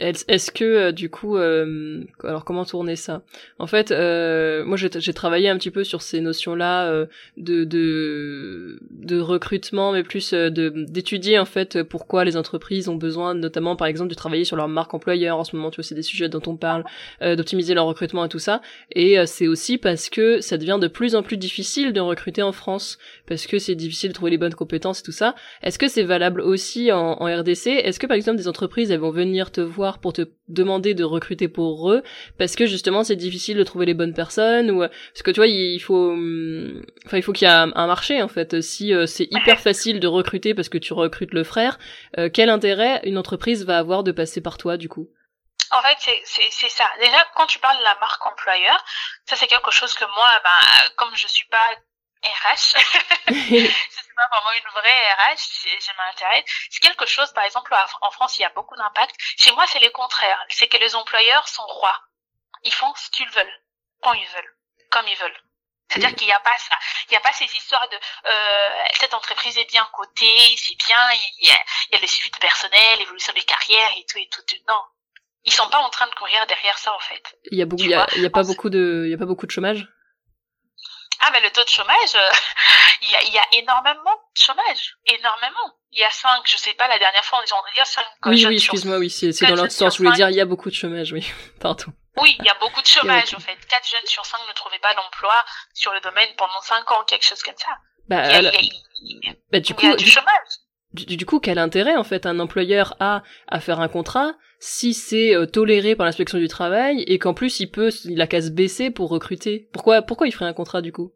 est-ce que euh, du coup, euh, alors comment tourner ça? En fait, euh, moi j'ai travaillé un petit peu sur ces notions-là euh, de, de de recrutement, mais plus de d'étudier en fait pourquoi les entreprises ont besoin, notamment par exemple, de travailler sur leur marque employeur. En ce moment, tu vois, c'est des sujets dont on parle, d'optimiser leur recrutement et tout ça. Et c'est aussi parce que ça devient de plus en plus difficile de recruter en France, parce que c'est difficile de trouver les bonnes compétences et tout ça. Est-ce que c'est valable aussi en, en RDC Est-ce que par exemple des entreprises elles vont venir te voir pour te demander de recruter pour eux parce que justement c'est difficile de trouver les bonnes personnes ou parce que tu vois il faut hum, enfin il faut qu'il y ait un, marché en fait. Si euh, c'est hyper facile de recruter parce que tu recrutes le frère euh, quel intérêt une entreprise va avoir de passer par toi du coup? En fait, c'est ça. Déjà, quand tu parles de la marque employeur, ça c'est quelque chose que moi, ben, comme je suis pas RH. je suis pas vraiment une vraie RH, je m'intéresse. C'est quelque chose, par exemple, en France, il y a beaucoup d'impact. Chez moi, c'est le contraire. C'est que les employeurs sont rois. Ils font ce qu'ils veulent, quand ils veulent, comme ils veulent. C'est-à-dire qu'il n'y a pas ça. Il n'y a pas ces histoires de euh, cette entreprise est bien cotée, c'est bien, il y, a, il y a le suivi de personnel, l'évolution des carrières et tout et tout. Non. Ils sont pas en train de courir derrière ça en fait. Il y a beaucoup, il y a, il y a pas beaucoup de, il y a pas beaucoup de chômage? Ah, mais le taux de chômage, euh, il, y a, il y a énormément de chômage. Énormément. Il y a cinq, je sais pas, la dernière fois, on disait dire cinq Oui, oui, excuse-moi, oui, c'est dans l'autre sens. Je voulais dire, il y a beaucoup de chômage, oui. Pardon. Oui, il y a beaucoup de chômage, en fait. Quatre jeunes sur cinq ne trouvaient pas d'emploi sur le domaine pendant cinq ans, quelque chose comme ça. Bah, il y a, il y a, bah, du coup, y a du chômage. Du, du, coup, quel intérêt en fait un employeur a à faire un contrat si c'est euh, toléré par l'inspection du travail et qu'en plus il peut, il a qu'à se baisser pour recruter Pourquoi, pourquoi il ferait un contrat du coup?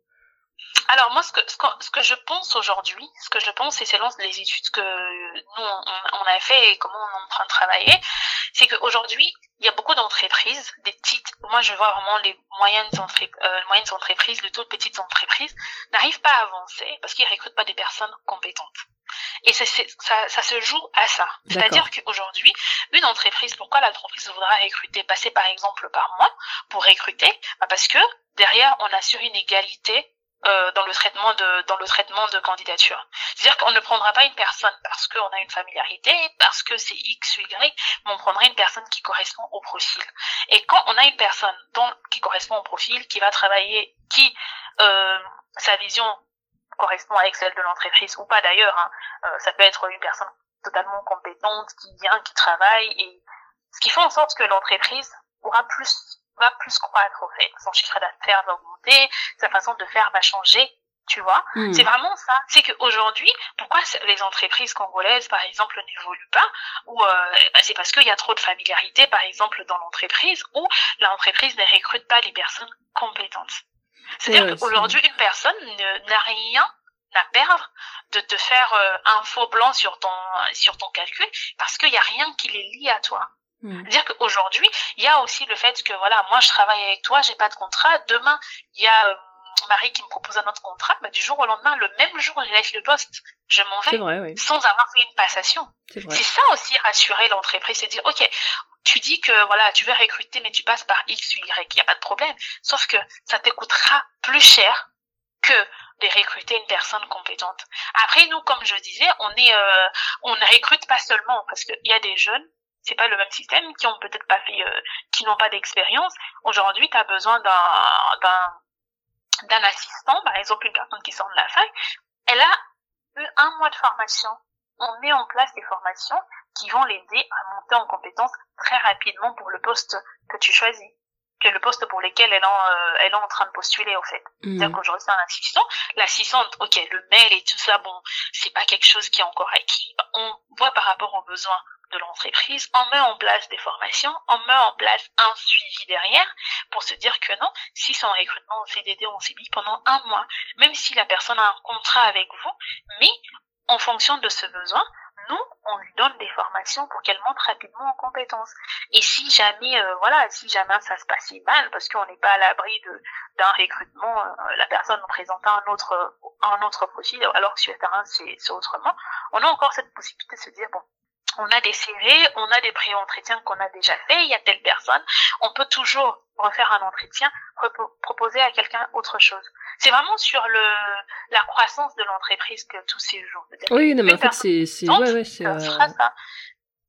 Alors moi, ce que, ce que, je pense aujourd'hui, ce que je pense, et selon les études que nous on, a fait et comment on est en train de travailler, c'est qu'aujourd'hui, il y a beaucoup d'entreprises, des petites, moi je vois vraiment les moyennes, euh, moyennes entreprises, les toutes petites entreprises, n'arrivent pas à avancer parce qu'ils recrutent pas des personnes compétentes. Et ça, ça, ça se joue à ça. C'est-à-dire qu'aujourd'hui, une entreprise, pourquoi l'entreprise voudra recruter, passer par exemple par moi pour recruter? Bah Parce que derrière, on assure une égalité euh, dans le traitement de dans le traitement de candidature. C'est-à-dire qu'on ne prendra pas une personne parce qu'on a une familiarité, parce que c'est X ou Y, mais on prendra une personne qui correspond au profil. Et quand on a une personne dont, qui correspond au profil, qui va travailler, qui euh, sa vision correspond avec celle de l'entreprise ou pas d'ailleurs, hein, euh, ça peut être une personne totalement compétente qui vient, qui travaille et ce qui fait en sorte que l'entreprise aura plus va plus croître au fait. Son chiffre d'affaires va augmenter, sa façon de faire va changer, tu vois. Hmm. C'est vraiment ça. C'est qu'aujourd'hui, pourquoi les entreprises congolaises, par exemple, n'évoluent pas Ou euh, bah, c'est parce qu'il y a trop de familiarité, par exemple, dans l'entreprise, ou l'entreprise ne recrute pas les personnes compétentes. C'est-à-dire qu'aujourd'hui, une personne n'a rien à perdre de te faire euh, un faux blanc sur ton sur ton calcul parce qu'il n'y a rien qui les lie à toi. Mm. Dire qu'aujourd'hui, il y a aussi le fait que voilà, moi je travaille avec toi, j'ai pas de contrat. Demain, il y a euh, Marie qui me propose un autre contrat. Bah, du jour au lendemain, le même jour, je laisse le poste, je m'en vais sans avoir fait une passation. C'est ça aussi rassurer l'entreprise, c'est dire ok, tu dis que voilà, tu veux recruter, mais tu passes par X ou Y, il y a pas de problème. Sauf que ça te coûtera plus cher que de recruter une personne compétente. Après, nous, comme je disais, on est, euh, on ne recrute pas seulement parce qu'il y a des jeunes c'est pas le même système, qui ont peut-être pas fait, euh, qui n'ont pas d'expérience. Aujourd'hui, tu as besoin d'un, d'un assistant, par exemple une personne qui sort de la fac, elle a eu un mois de formation. On met en place des formations qui vont l'aider à monter en compétence très rapidement pour le poste que tu choisis que le poste pour lequel elle, en, euh, elle est en train de postuler, au fait. Mmh. C'est-à-dire qu'aujourd'hui, c'est un assistant. L'assistante, ok, le mail et tout ça, bon, c'est pas quelque chose qui est encore acquis. On voit par rapport aux besoins de l'entreprise, on met en place des formations, on met en place un suivi derrière pour se dire que non, si son recrutement en CDD ou en CDI pendant un mois, même si la personne a un contrat avec vous, mais en fonction de ce besoin, nous, on lui donne des formations pour qu'elle monte rapidement en compétences. Et si jamais, euh, voilà, si jamais ça se passait mal, parce qu'on n'est pas à l'abri d'un recrutement, euh, la personne présentant un autre un autre profil, alors que sur le terrain c'est autrement, on a encore cette possibilité de se dire bon, on a des CV, on a des pré-entretiens qu'on a déjà fait, il y a telle personne, on peut toujours refaire un entretien, proposer à quelqu'un autre chose. C'est vraiment sur le la croissance de l'entreprise que tous ces jours. Oui, non, mais en fait, c'est, c'est, ouais, ouais, c'est, euh...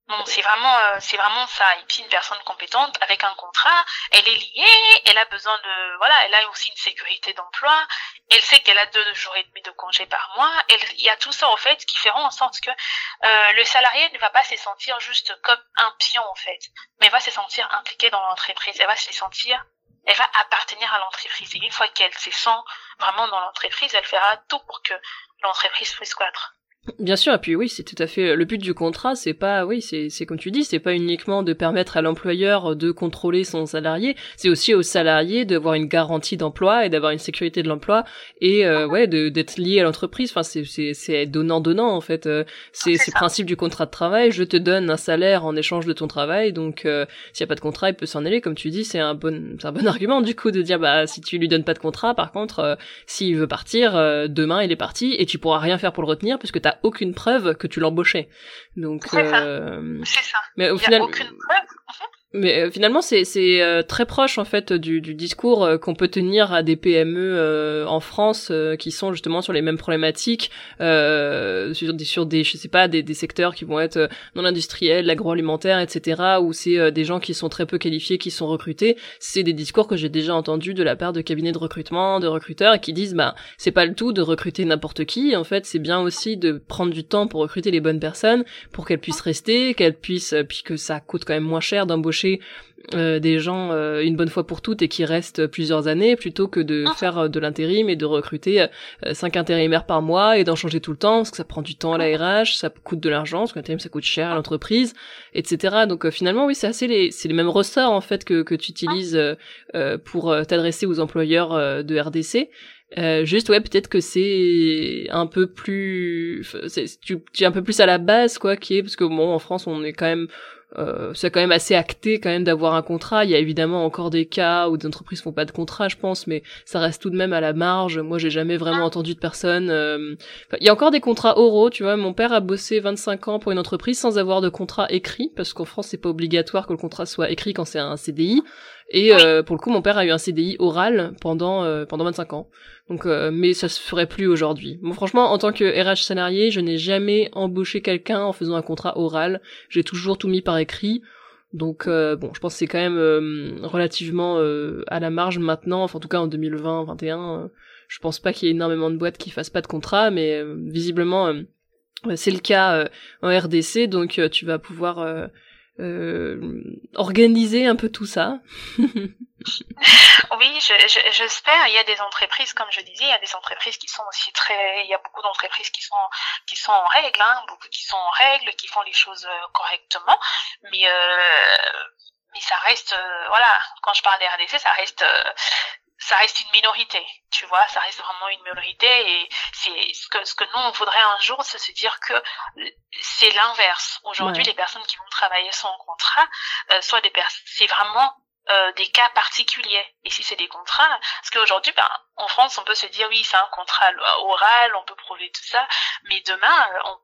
Bon, c'est vraiment, euh, c'est vraiment ça. Et puis une personne compétente avec un contrat, elle est liée, elle a besoin de, voilà, elle a aussi une sécurité d'emploi. Elle sait qu'elle a deux jours et demi de congé par mois. il y a tout ça en fait qui feront en sorte que euh, le salarié ne va pas se sentir juste comme un pion en fait, mais va se sentir impliqué dans l'entreprise. Elle va se sentir, elle va appartenir à l'entreprise. Et une fois qu'elle se sent vraiment dans l'entreprise, elle fera tout pour que l'entreprise puisse croître. Bien sûr, et puis oui, c'est tout à fait le but du contrat, c'est pas oui, c'est c'est comme tu dis, c'est pas uniquement de permettre à l'employeur de contrôler son salarié, c'est aussi au salarié d'avoir une garantie d'emploi et d'avoir une sécurité de l'emploi et euh, ouais, de d'être lié à l'entreprise. Enfin, c'est c'est c'est donnant donnant en fait. Euh, c'est c'est principe du contrat de travail. Je te donne un salaire en échange de ton travail, donc euh, s'il y a pas de contrat, il peut s'en aller. Comme tu dis, c'est un bon c'est un bon argument du coup de dire bah si tu lui donnes pas de contrat, par contre, s'il veut partir, demain il est parti et tu pourras rien faire pour le retenir puisque t'as aucune preuve que tu l'embauchais. Donc, c'est euh... ça. Mais au final, aucune preuve. Mais euh, finalement, c'est euh, très proche en fait du, du discours euh, qu'on peut tenir à des PME en France qui sont justement sur les mêmes problématiques sur des sur des je sais pas des, des secteurs qui vont être non industriels, l'agroalimentaire, etc. où c'est des gens qui sont très peu qualifiés qui sont recrutés. C'est des discours que j'ai déjà entendus de la part de cabinets de recrutement, de recruteurs et qui disent bah c'est pas le tout de recruter n'importe qui. En fait, c'est bien aussi de prendre du temps pour recruter les bonnes personnes pour qu'elles puissent rester, qu'elles puissent puis que ça coûte quand même moins cher d'embaucher euh, des gens euh, une bonne fois pour toutes et qui restent plusieurs années plutôt que de ah. faire euh, de l'intérim et de recruter cinq intérimaires par mois et d'en changer tout le temps parce que ça prend du temps à la RH, ça coûte de l'argent parce que l'intérim ça coûte cher à l'entreprise, etc. Donc finalement oui c'est assez les c'est les mêmes ressorts en fait que que tu utilises pour t'adresser aux employeurs de RDC. juste ouais peut-être que c'est un peu plus tu, tu es un peu plus à la base quoi qui est parce que bon en France on est quand même euh, c'est quand même assez acté quand même d'avoir un contrat. Il y a évidemment encore des cas où des entreprises font pas de contrat, je pense, mais ça reste tout de même à la marge. Moi, j'ai jamais vraiment ah. entendu de personne. Euh, il y a encore des contrats oraux, tu vois. Mon père a bossé 25 ans pour une entreprise sans avoir de contrat écrit, parce qu'en France, c'est pas obligatoire que le contrat soit écrit quand c'est un CDI. Et euh, pour le coup, mon père a eu un CDI oral pendant euh, pendant 25 ans. Donc, euh, mais ça se ferait plus aujourd'hui. Bon, franchement, en tant que RH salarié, je n'ai jamais embauché quelqu'un en faisant un contrat oral. J'ai toujours tout mis par écrit. Donc, bon, je pense que c'est quand même relativement à la marge maintenant. Enfin, en tout cas, en 2020-21, je pense pas qu'il y ait énormément de boîtes qui fassent pas de contrat, mais visiblement, c'est le cas en RDC. Donc, tu vas pouvoir euh, organiser un peu tout ça. oui, j'espère. il y a des entreprises, comme je disais, il y a des entreprises qui sont aussi très. Il y a beaucoup d'entreprises qui sont qui sont en règle, hein, beaucoup qui sont en règle, qui font les choses euh, correctement, mais euh, mais ça reste, euh, voilà, quand je parle des RDC, ça reste ça reste une minorité, tu vois, ça reste vraiment une minorité et c'est ce que ce que nous on voudrait un jour, c'est se dire que c'est l'inverse. Aujourd'hui, les personnes qui vont travailler sans contrat, euh, soit des personnes, c'est vraiment euh, des cas particuliers. Et si c'est des contrats, parce qu'aujourd'hui, ben, en France, on peut se dire oui, c'est un contrat oral, on peut prouver tout ça, mais demain, euh, on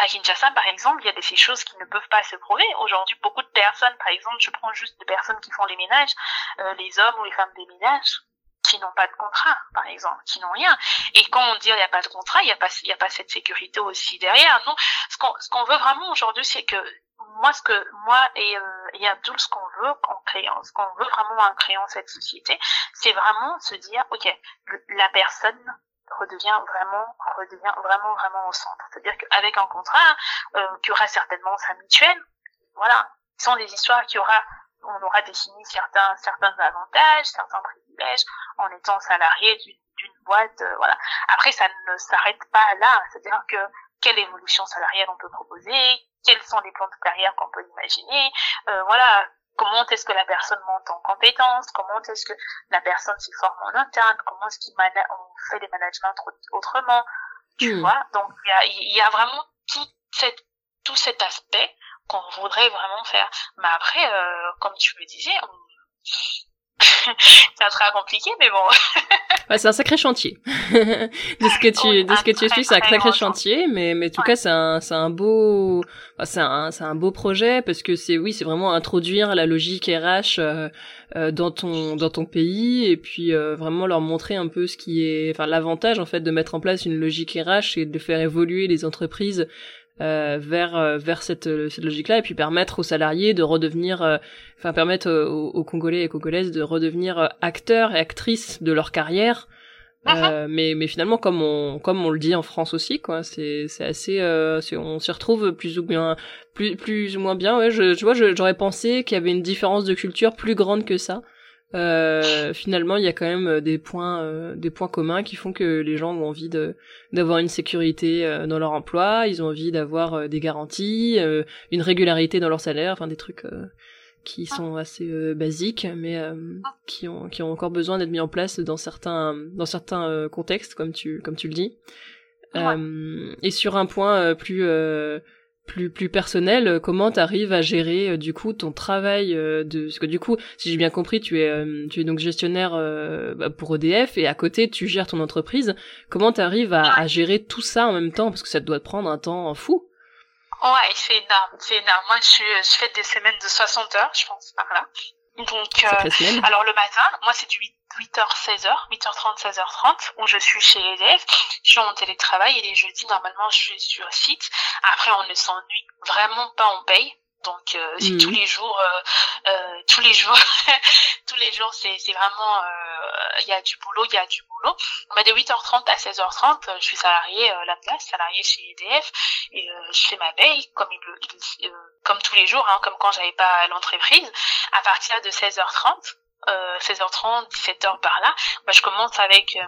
à Kinshasa, par exemple, il y a des ces choses qui ne peuvent pas se prouver. Aujourd'hui, beaucoup de personnes, par exemple, je prends juste des personnes qui font les ménages, euh, les hommes ou les femmes des ménages, qui n'ont pas de contrat, par exemple, qui n'ont rien. Et quand on dit il n'y a pas de contrat, il n'y a pas, il a pas cette sécurité aussi derrière. Non, ce qu'on, ce qu'on veut vraiment aujourd'hui, c'est que moi, ce que moi et, euh, et Abdul, ce qu'on veut en créant, ce qu'on veut vraiment en créant cette société, c'est vraiment se dire, ok, la personne redevient vraiment redevient vraiment vraiment au centre. C'est-à-dire qu'avec un contrat euh, qui aura certainement sa mutuelle, voilà, ce sont des histoires qui aura on aura défini certains certains avantages, certains privilèges en étant salarié d'une boîte, euh, voilà. Après, ça ne s'arrête pas là. C'est-à-dire que quelle évolution salariale on peut proposer, quels sont les plans de carrière qu'on peut imaginer, euh, voilà, comment est-ce que la personne monte en compétences, comment est-ce que la personne s'y forme en interne, comment est-ce qu'on fait des managements autrement. tu Hmm. vois. Donc il y a, il y a vraiment tout, cette, tout cet aspect qu'on voudrait vraiment faire. Mais après, euh, comme tu le disais, on- ça sera compliqué, mais bon. Ouais, c'est un sacré chantier. de ce que tu, de ce que tu expliques, c'est un sacré chantier, mais, mais en tout Ouais. cas, c'est un, c'est un beau, c'est un, c'est un beau projet parce que c'est, oui, c'est vraiment introduire la logique RH euh, euh, dans ton, dans ton pays et puis euh, vraiment leur montrer un peu ce qui est, enfin, l'avantage en fait de mettre en place une logique RH et de faire évoluer les entreprises euh, vers euh, vers cette, euh, cette logique-là et puis permettre aux salariés de redevenir euh, enfin permettre aux, aux Congolais et Congolaises de redevenir acteurs et actrices de leur carrière. Euh, mais mais finalement comme on comme on le dit en France aussi quoi c'est c'est assez euh, on s'y retrouve plus ou bien plus plus ou moins bien. Ouais je, je vois j'aurais pensé qu'il y avait une différence de culture plus grande que ça euh, finalement il y a quand même euh, des points euh, des points communs qui font que les gens ont envie de d'avoir une sécurité euh, dans leur emploi. Ils ont envie d'avoir des garanties une régularité dans leur salaire enfin des trucs qui sont assez basiques mais euh, qui ont qui ont encore besoin d'être mis en place dans certains dans certains contextes comme tu comme tu le dis. Ouais. Euh, et sur un point plus euh, plus plus personnel euh, comment t'arrives à gérer euh, du coup ton travail euh, de parce que du coup si j'ai bien compris tu es euh, tu es donc gestionnaire euh, bah, pour EDF et à côté tu gères ton entreprise comment t'arrives à, à gérer tout ça en même temps? Parce que ça doit te prendre un temps fou Ouais, c'est énorme, c'est énorme. Moi, je, je fais des semaines de 60 heures, je pense, par là. Donc, euh, alors le matin, moi, c'est du 8, 8h, 16h, 8h30, 16h30, où je suis chez EDF. Je suis en télétravail et les jeudis, normalement, je suis sur site. Après, on ne s'ennuie vraiment pas, on paye. Donc, euh, c'est Mhm. tous les jours, euh, euh, tous les jours, tous les jours, c'est c'est vraiment, euh, il y a du boulot, il y a du boulot. Mais de 8h30 à 16h30, euh, je suis salarié euh, là-bas, salarié chez EDF et euh, je fais ma paye comme il, il- euh, comme tous les jours, hein, comme quand j'avais pas l'entreprise. À partir de 16h30, euh, 16h30, 17h par là, bah, je commence avec euh,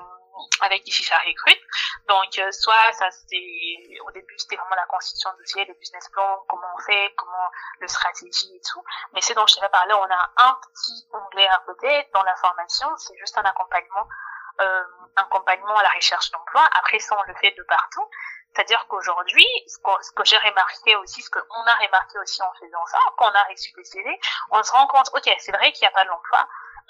avec ici ça recrute. Donc euh, soit ça c'est au début c'était vraiment la constitution de dossier, le business plan, comment on fait, comment le stratégie et tout. Mais c'est dont je t'avais parlé, on a un petit onglet à côté dans la formation, c'est juste un accompagnement euh, accompagnement à la recherche d'emploi. Après ça, on le fait de partout. C'est-à-dire qu'aujourd'hui, ce, que j'ai remarqué aussi, ce qu'on a remarqué aussi en faisant ça, quand on a reçu des CV, on se rend compte, ok, c'est vrai qu'il n'y a pas de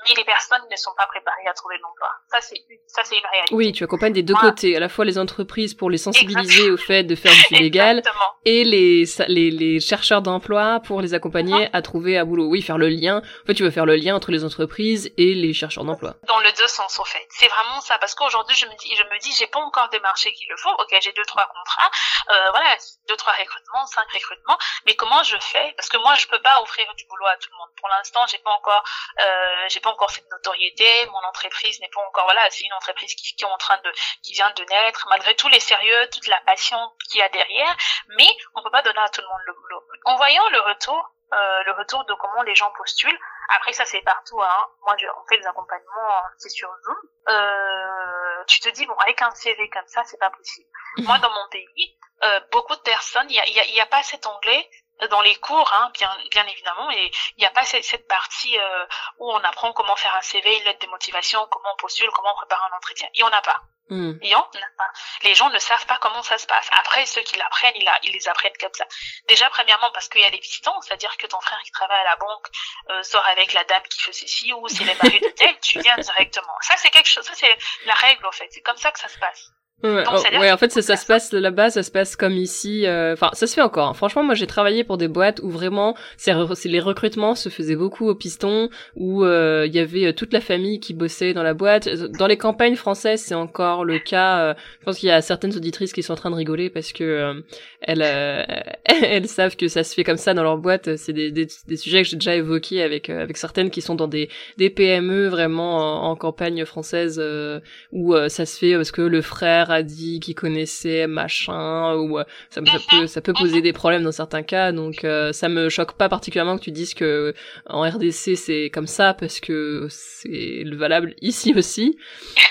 mais les personnes ne sont pas préparées à trouver l'emploi. Ça, c'est une, ça, c'est une réalité. oui tu accompagnes des deux Voilà. côtés à la fois les entreprises pour les sensibiliser au fait de faire du légal et les, les, les chercheurs d'emploi pour les accompagner à trouver un boulot. Oui, faire le lien. En fait, tu veux faire le lien entre les entreprises et les chercheurs d'emploi. dans le deux sens au fait. C'est vraiment ça parce qu'aujourd'hui je me dis je me dis j'ai pas encore de marché qui le font. OK, j'ai deux trois contrats, euh, voilà, deux trois recrutements, cinq recrutements, mais comment je fais? Parce que moi je peux pas offrir du boulot à tout le monde. Pour l'instant, j'ai pas encore euh, j'ai pas encore cette notoriété, mon entreprise n'est pas encore voilà, c'est une entreprise qui, qui est en train de qui vient de naître malgré tous les sérieux, toute la passion qu'il y a derrière, mais on peut pas donner à tout le monde le boulot. En voyant le retour euh, le retour de comment les gens postulent, après, ça, c'est partout. Hein. Moi, je, on fait des accompagnements, euh, c'est sur Zoom. Euh, tu te dis, bon, avec un CV comme ça, c'est pas possible. Moi, dans mon pays, euh, beaucoup de personnes, il y a, il y, a, il y a pas cet onglet dans les cours, hein, bien, bien évidemment, et il n'y a pas cette, cette partie euh, où on apprend comment faire un CV, une lettre de motivation, comment on postule, comment on prépare un entretien. Il y en a pas. Hmm. Il y en a pas. Les gens ne savent pas comment ça se passe. Après, ceux qui l'apprennent, ils, la- ils les apprennent comme ça. Déjà, premièrement, parce qu'il y a des pistons, c'est-à-dire que ton frère qui travaille à la banque euh, sort avec la dame qui fait ceci, ou c'est le mari de tel, tu viens directement. Ça, c'est quelque chose, ça, c'est la règle, au fait. C'est comme ça que ça se passe. Ouais, Donc, oh, ouais, en fait, ça, ça se passe là-bas, ça se passe comme ici. euh, Enfin, ça se fait encore. hein. Franchement, moi, j'ai travaillé pour des boîtes où vraiment, c'est les recrutements se faisaient beaucoup au piston, où euh, il y avait euh, toute la famille qui bossait dans la boîte. Dans les campagnes françaises, c'est encore le cas. euh, je pense qu'il y a certaines auditrices qui sont en train de rigoler parce que euh, elles, elles savent que ça se fait comme ça dans leur boîte. C'est des, des, des sujets que j'ai déjà évoqués avec avec certaines qui sont dans des des PME vraiment en, en campagne française. euh, où euh, ça se fait parce que le frère qu'il connaissait machin ou euh, ça, ça peut ça peut poser des problèmes dans certains cas donc euh, ça me choque pas particulièrement que tu dises que en RDC c'est comme ça parce que c'est le valable ici aussi.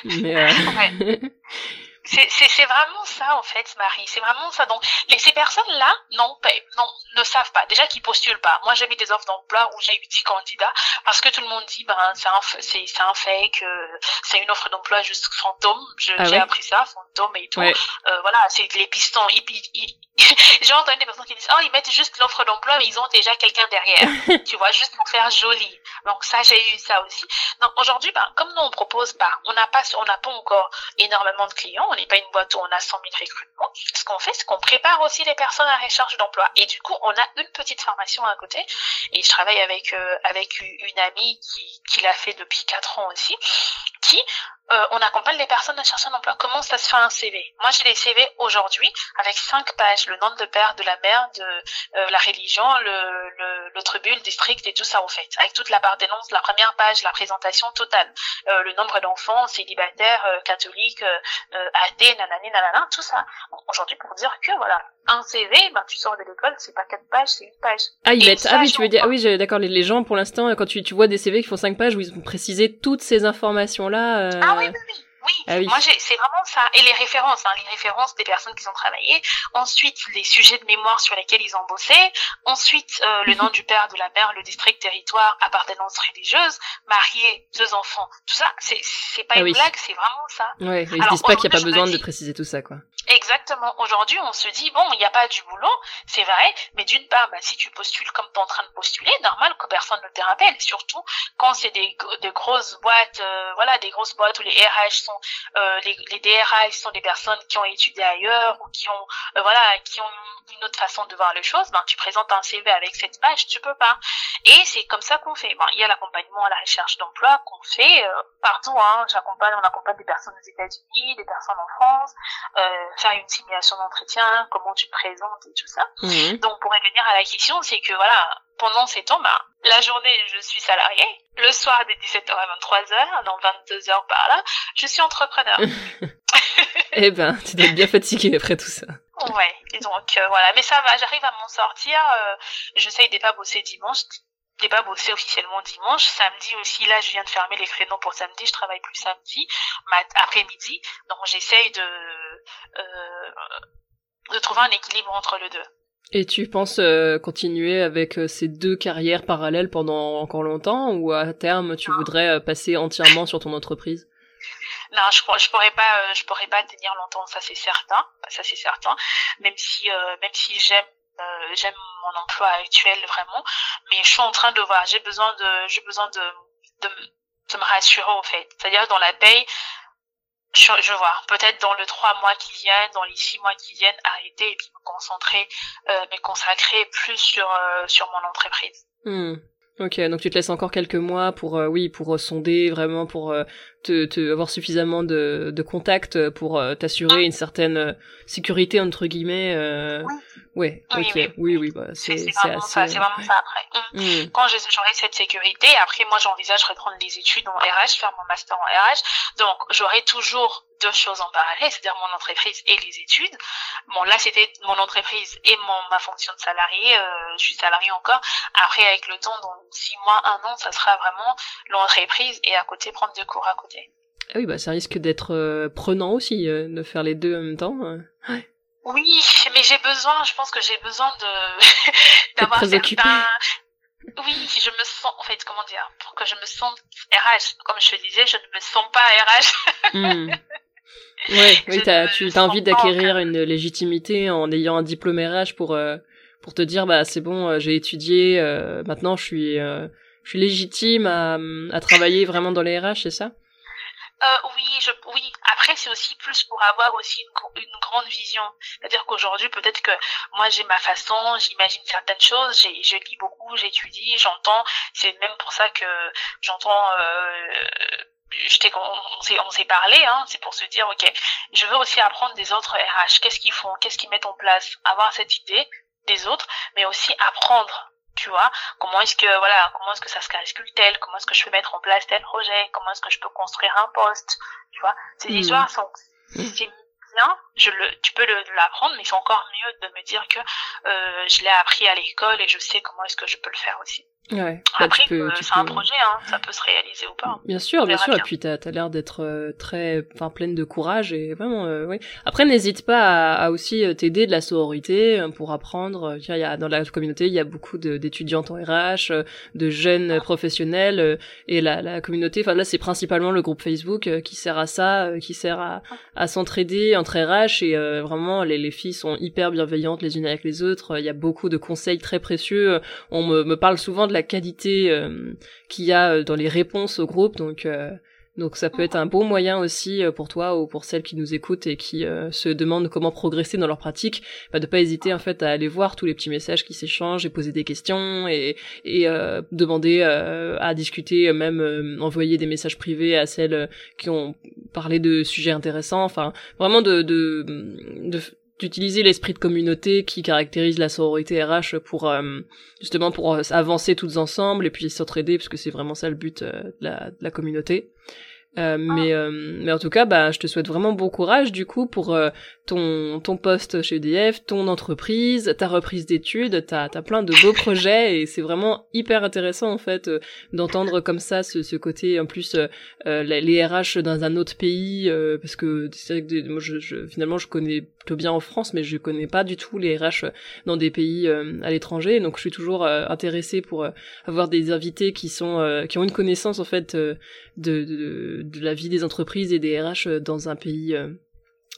Mais euh, Ouais. C'est vraiment ça en fait, Marie. C'est vraiment ça. Donc les, ces personnes-là, non, ben, non, ne savent pas. Déjà qu'ils postulent pas. Moi, j'ai mis des offres d'emploi où j'ai eu 10 candidats parce que tout le monde dit, ben c'est un, c'est, c'est un fake, c'est une offre d'emploi juste fantôme. Ah j'ai appris ça, fantôme et tout. Euh, voilà, c'est les pistons. j'ai entendu des personnes qui disent, oh ils mettent juste l'offre d'emploi, mais ils ont déjà quelqu'un derrière. tu vois, juste pour faire joli. Donc ça, j'ai eu ça aussi. Donc aujourd'hui, ben comme nous on propose pas, on n'a pas, on n'a pas encore énormément de clients. On pas une boîte où on a 100 000 recrutements. Ce qu'on fait, c'est qu'on prépare aussi les personnes à recherche d'emploi. Et du coup, on a une petite formation à côté. Et je travaille avec euh, avec une amie qui, qui l'a fait depuis quatre ans aussi, qui euh, on accompagne les personnes à chercher un emploi. Comment ça se fait un CV Moi, j'ai des CV aujourd'hui avec cinq pages, le nom de père, de la mère, de euh, la religion, le, le, le tribut, le district et tout ça au fait, avec toute la barre d'énonce, la première page, la présentation totale, euh, le nombre d'enfants, célibataires, catholiques, athées, nanani, nanana, tout ça. Aujourd'hui, pour dire que voilà, un CV, ben tu sors de l'école, c'est pas quatre pages, c'est une page. Ah, ils mettent. Ah oui, tu veux dire. Ah oui, d'accord. Les, les gens, pour l'instant, quand tu, tu vois des CV qui font cinq pages où ils ont précisé toutes ces informations là. Ah oui, oui, oui. Ah oui, moi c'est vraiment ça. Et les références, hein, les références des personnes qui ont travaillé. Ensuite, les sujets de mémoire sur lesquels ils ont bossé. Ensuite, euh, le nom du père, de la mère, le district, territoire, appartenance religieuse, marié, deux enfants. Tout ça, c'est pas ah une blague, c'est vraiment ça. Ouais, ils disent pas qu'il n'y a pas besoin de préciser tout ça, quoi. Exactement. Aujourd'hui, on se dit, bon, il n'y a pas du boulot, c'est vrai, mais d'une part, bah, si tu postules comme tu es en train de postuler, normal que personne ne te rappelle, surtout quand c'est des, des grosses boîtes, euh, voilà, des grosses boîtes où les RH sont, euh, les, les DRH sont des personnes qui ont étudié ailleurs ou qui ont, euh, voilà, qui ont une autre façon de voir les choses, ben, tu présentes un CV avec cette page, tu peux pas. Et c'est comme ça qu'on fait. Bon, il y a l'accompagnement à la recherche d'emploi qu'on fait euh, partout, hein. J'accompagne, on accompagne des personnes aux États-Unis, des personnes en France, euh, faire une simulation d'entretien, comment tu te présentes et tout ça. Mhm. Donc pour revenir à la question, c'est que voilà, pendant ces temps, bah, la journée, je suis salarié. Le soir, de 17h à 23h, dans 22h par là, je suis entrepreneur. eh ben, tu dois être bien fatigué après tout ça. Ouais, et donc euh, voilà. Mais ça va, j'arrive à m'en sortir. Euh, J'essaye de pas bosser dimanche n'ai pas bossé officiellement dimanche. Samedi aussi, là, je viens de fermer les créneaux pour samedi. Je travaille plus samedi, après-midi. Donc, j'essaye de, euh, de trouver un équilibre entre les deux. Et tu penses euh, continuer avec euh, ces deux carrières parallèles pendant encore longtemps ou à terme tu voudrais euh, passer entièrement sur ton entreprise? Non, je, je pourrais pas, je pourrais pas tenir longtemps, ça c'est certain, ça c'est certain. Même si, même si j'aime euh, j'aime mon emploi actuel vraiment, mais je suis en train de voir, j'ai besoin de, j'ai besoin de, de, de, me rassurer en fait. C'est-à-dire dans la paye, je, je vois, peut-être dans les trois mois qui viennent, dans les six mois qui viennent, arrêter et puis me concentrer, euh, me consacrer plus sur euh, sur mon entreprise. Hmm. Ok, donc tu te laisses encore quelques mois pour, euh, oui, pour sonder vraiment, pour te, te, avoir suffisamment de, de contacts pour euh, t'assurer ah. une certaine euh, sécurité entre guillemets. Euh... Ouais, oui, ok, oui, oui, bah, c'est vraiment assez... ça, c'est vraiment ça après. Mmh. Mmh. Quand j'aurai cette sécurité, après moi j'envisage reprendre des études en RH, faire mon master en RH, donc j'aurai toujours deux choses en parallèle, c'est-à-dire mon entreprise et les études. Bon là c'était mon entreprise et mon ma fonction de salarié, euh, je suis salarié encore. Après avec le temps, dans six mois, un an, ça sera vraiment l'entreprise et à côté prendre des cours à côté. Ah oui, bah ça risque d'être euh, prenant aussi euh, de faire les deux en même temps. Euh. Oui, mais j'ai besoin, je pense que j'ai besoin de d'avoir certains... Oui, je me sens, en fait, comment dire, pour que je me sente RH, comme je te disais, je ne me sens pas RH. Hmm. Ouais, oui, as, tu as envie d'acquérir une légitimité en ayant un diplôme RH pour pour te dire bah c'est bon, j'ai étudié, maintenant je suis je suis légitime à, à travailler vraiment dans les RH, c'est ça? Euh, oui, je, oui. Après, c'est aussi plus pour avoir aussi une, grande vision. C'est-à-dire qu'aujourd'hui, peut-être que moi, j'ai ma façon, j'imagine certaines choses, je lis beaucoup, j'étudie, j'entends. C'est même pour ça que j'entends. Euh, on s'est parlé, hein, c'est pour se dire, ok, je veux aussi apprendre des autres RH, qu'est-ce qu'ils font, qu'est-ce qu'ils mettent en place, avoir cette idée des autres, mais aussi apprendre tu vois comment est-ce que voilà comment est-ce que ça se calcule tel comment est-ce que je peux mettre en place tel projet comment est-ce que je peux construire un poste tu vois ces hmm. histoires sont c'est bien je le, tu peux l'apprendre, mais c'est encore mieux de me dire que euh, je l'ai appris à l'école et je sais comment est-ce que je peux le faire aussi. Ouais. Bah, Après, euh, c'est un projet, hein, ça peut se réaliser ou pas. Bien sûr, bien sûr. Et puis t'as as, l'air d'être euh, très, enfin pleine de courage et vraiment, euh, oui. Après, n'hésite pas à, aussi t'aider de la sororité pour apprendre. Il y a dans la communauté, il y a beaucoup d'étudiantes en RH, de jeunes professionnels et la, la communauté. Enfin là, c'est principalement le groupe Facebook qui sert à ça, qui sert à, à s'entraider entre RH et vraiment les, les filles sont hyper bienveillantes les unes avec les autres. Il y a beaucoup de conseils très précieux. On me, me parle souvent de la qualité euh, qu'il y a euh, dans les réponses au groupe. Donc, euh, donc ça peut être un bon moyen aussi pour toi ou pour celles qui nous écoutent et qui se demandent comment progresser dans leur pratique, bah, de pas hésiter en fait à aller voir tous les petits messages qui s'échangent et poser des questions et, demander à discuter, même envoyer des messages privés à celles qui ont parlé de sujets intéressants. Enfin, vraiment de d'utiliser l'esprit de communauté qui caractérise la sororité RH pour euh, justement pour euh, avancer toutes ensemble et puis s'entraider parce que c'est vraiment ça le but euh, de, la, de la communauté. Euh, mais, euh, mais en tout cas, bah, je te souhaite vraiment bon courage du coup pour ton, ton poste chez EDF, ton entreprise, ta reprise d'études. T'as as plein de beaux projets et c'est vraiment hyper intéressant en fait d'entendre comme ça ce, ce côté en plus les RH dans un autre pays parce que c'est vrai que moi, je, je, finalement je connais plutôt bien en France, mais je connais pas du tout les RH dans des pays à l'étranger. Donc je suis toujours intéressée pour avoir des invités qui sont qui ont une connaissance en fait de, de de, la vie des entreprises et des RH euh, dans un pays euh,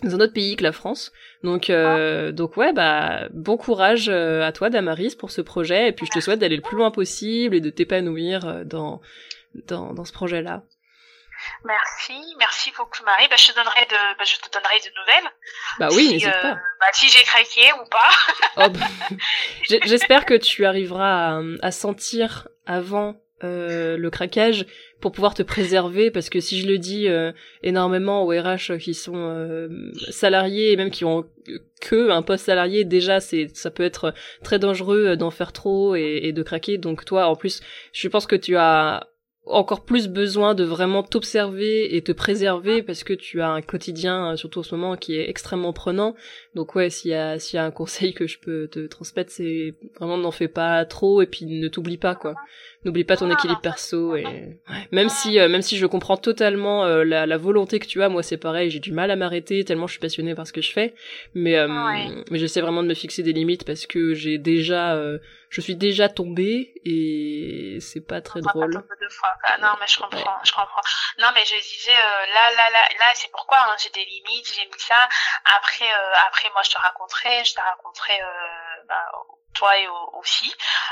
dans un autre pays que la France. Donc euh, ah. donc ouais bah bon courage à toi Damaris pour ce projet et puis je te souhaite d'aller le plus loin possible et de t'épanouir dans, dans dans ce projet-là. Merci, merci beaucoup Marie. Bah, je te donnerai de, bah, je te donnerai de nouvelles. Bah oui, n'hésite pas. Bah, si j'ai craqué ou pas. oh, bah, J'espère que tu arriveras à, à sentir avant euh, le craquage pour pouvoir te préserver parce que si je le dis euh, énormément aux RH qui sont euh, salariés et même qui ont que un poste salarié déjà c'est ça peut être très dangereux d'en faire trop et, et, de craquer donc toi en plus je pense que tu as encore plus besoin de vraiment t'observer et te préserver parce que tu as un quotidien surtout en ce moment qui est extrêmement prenant. Donc ouais s'il y a s'il y a un conseil que je peux te transmettre c'est vraiment n'en fais pas trop et puis ne t'oublie pas quoi N'oublie pas ton équilibre perso et même si euh, même si je comprends totalement euh, la, la, volonté que tu as, moi c'est pareil, j'ai du mal à m'arrêter tellement je suis passionnée par ce que je fais, mais euh, mais j'essaie vraiment de me fixer des limites parce que j'ai déjà je suis déjà tombée et c'est pas très drôle. Pas fois. Ah, non mais je comprends, je comprends. Non mais je disais là là là là c'est pourquoi hein, j'ai des limites, j'ai mis ça. Après après moi je te raconterai, je te raconterai bah, toi et aussi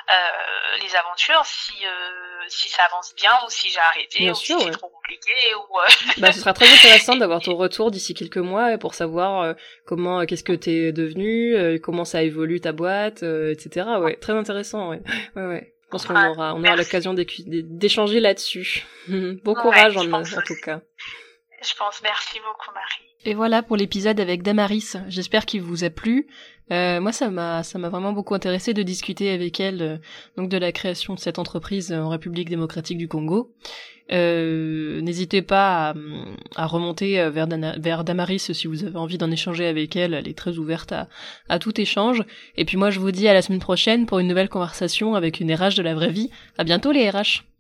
euh, les aventures si euh, si ça avance bien ou si j'ai arrêté ou si c'est trop compliqué ou euh, bah, ce sera très intéressant d'avoir ton retour d'ici quelques mois pour savoir comment qu'est-ce que t'es devenu comment ça évolue ta boîte etc ouais très intéressant ouais. Ouais ouais. Je pense qu'on aura on aura l'occasion d'échanger là-dessus. Bon courage en, en tout cas. Je pense merci beaucoup Marie. Et voilà pour l'épisode avec Damaris. J'espère qu'il vous a plu. Euh, moi, ça m'a, ça m'a vraiment beaucoup intéressé de discuter avec elle euh, donc de la création de cette entreprise en République démocratique du Congo. Euh, n'hésitez pas à, remonter vers, vers, Damaris si vous avez envie d'en échanger avec elle. Elle est très ouverte à, à tout échange. Et puis moi, je vous dis à la semaine prochaine pour une nouvelle conversation avec une RH de la vraie vie. À bientôt les RH.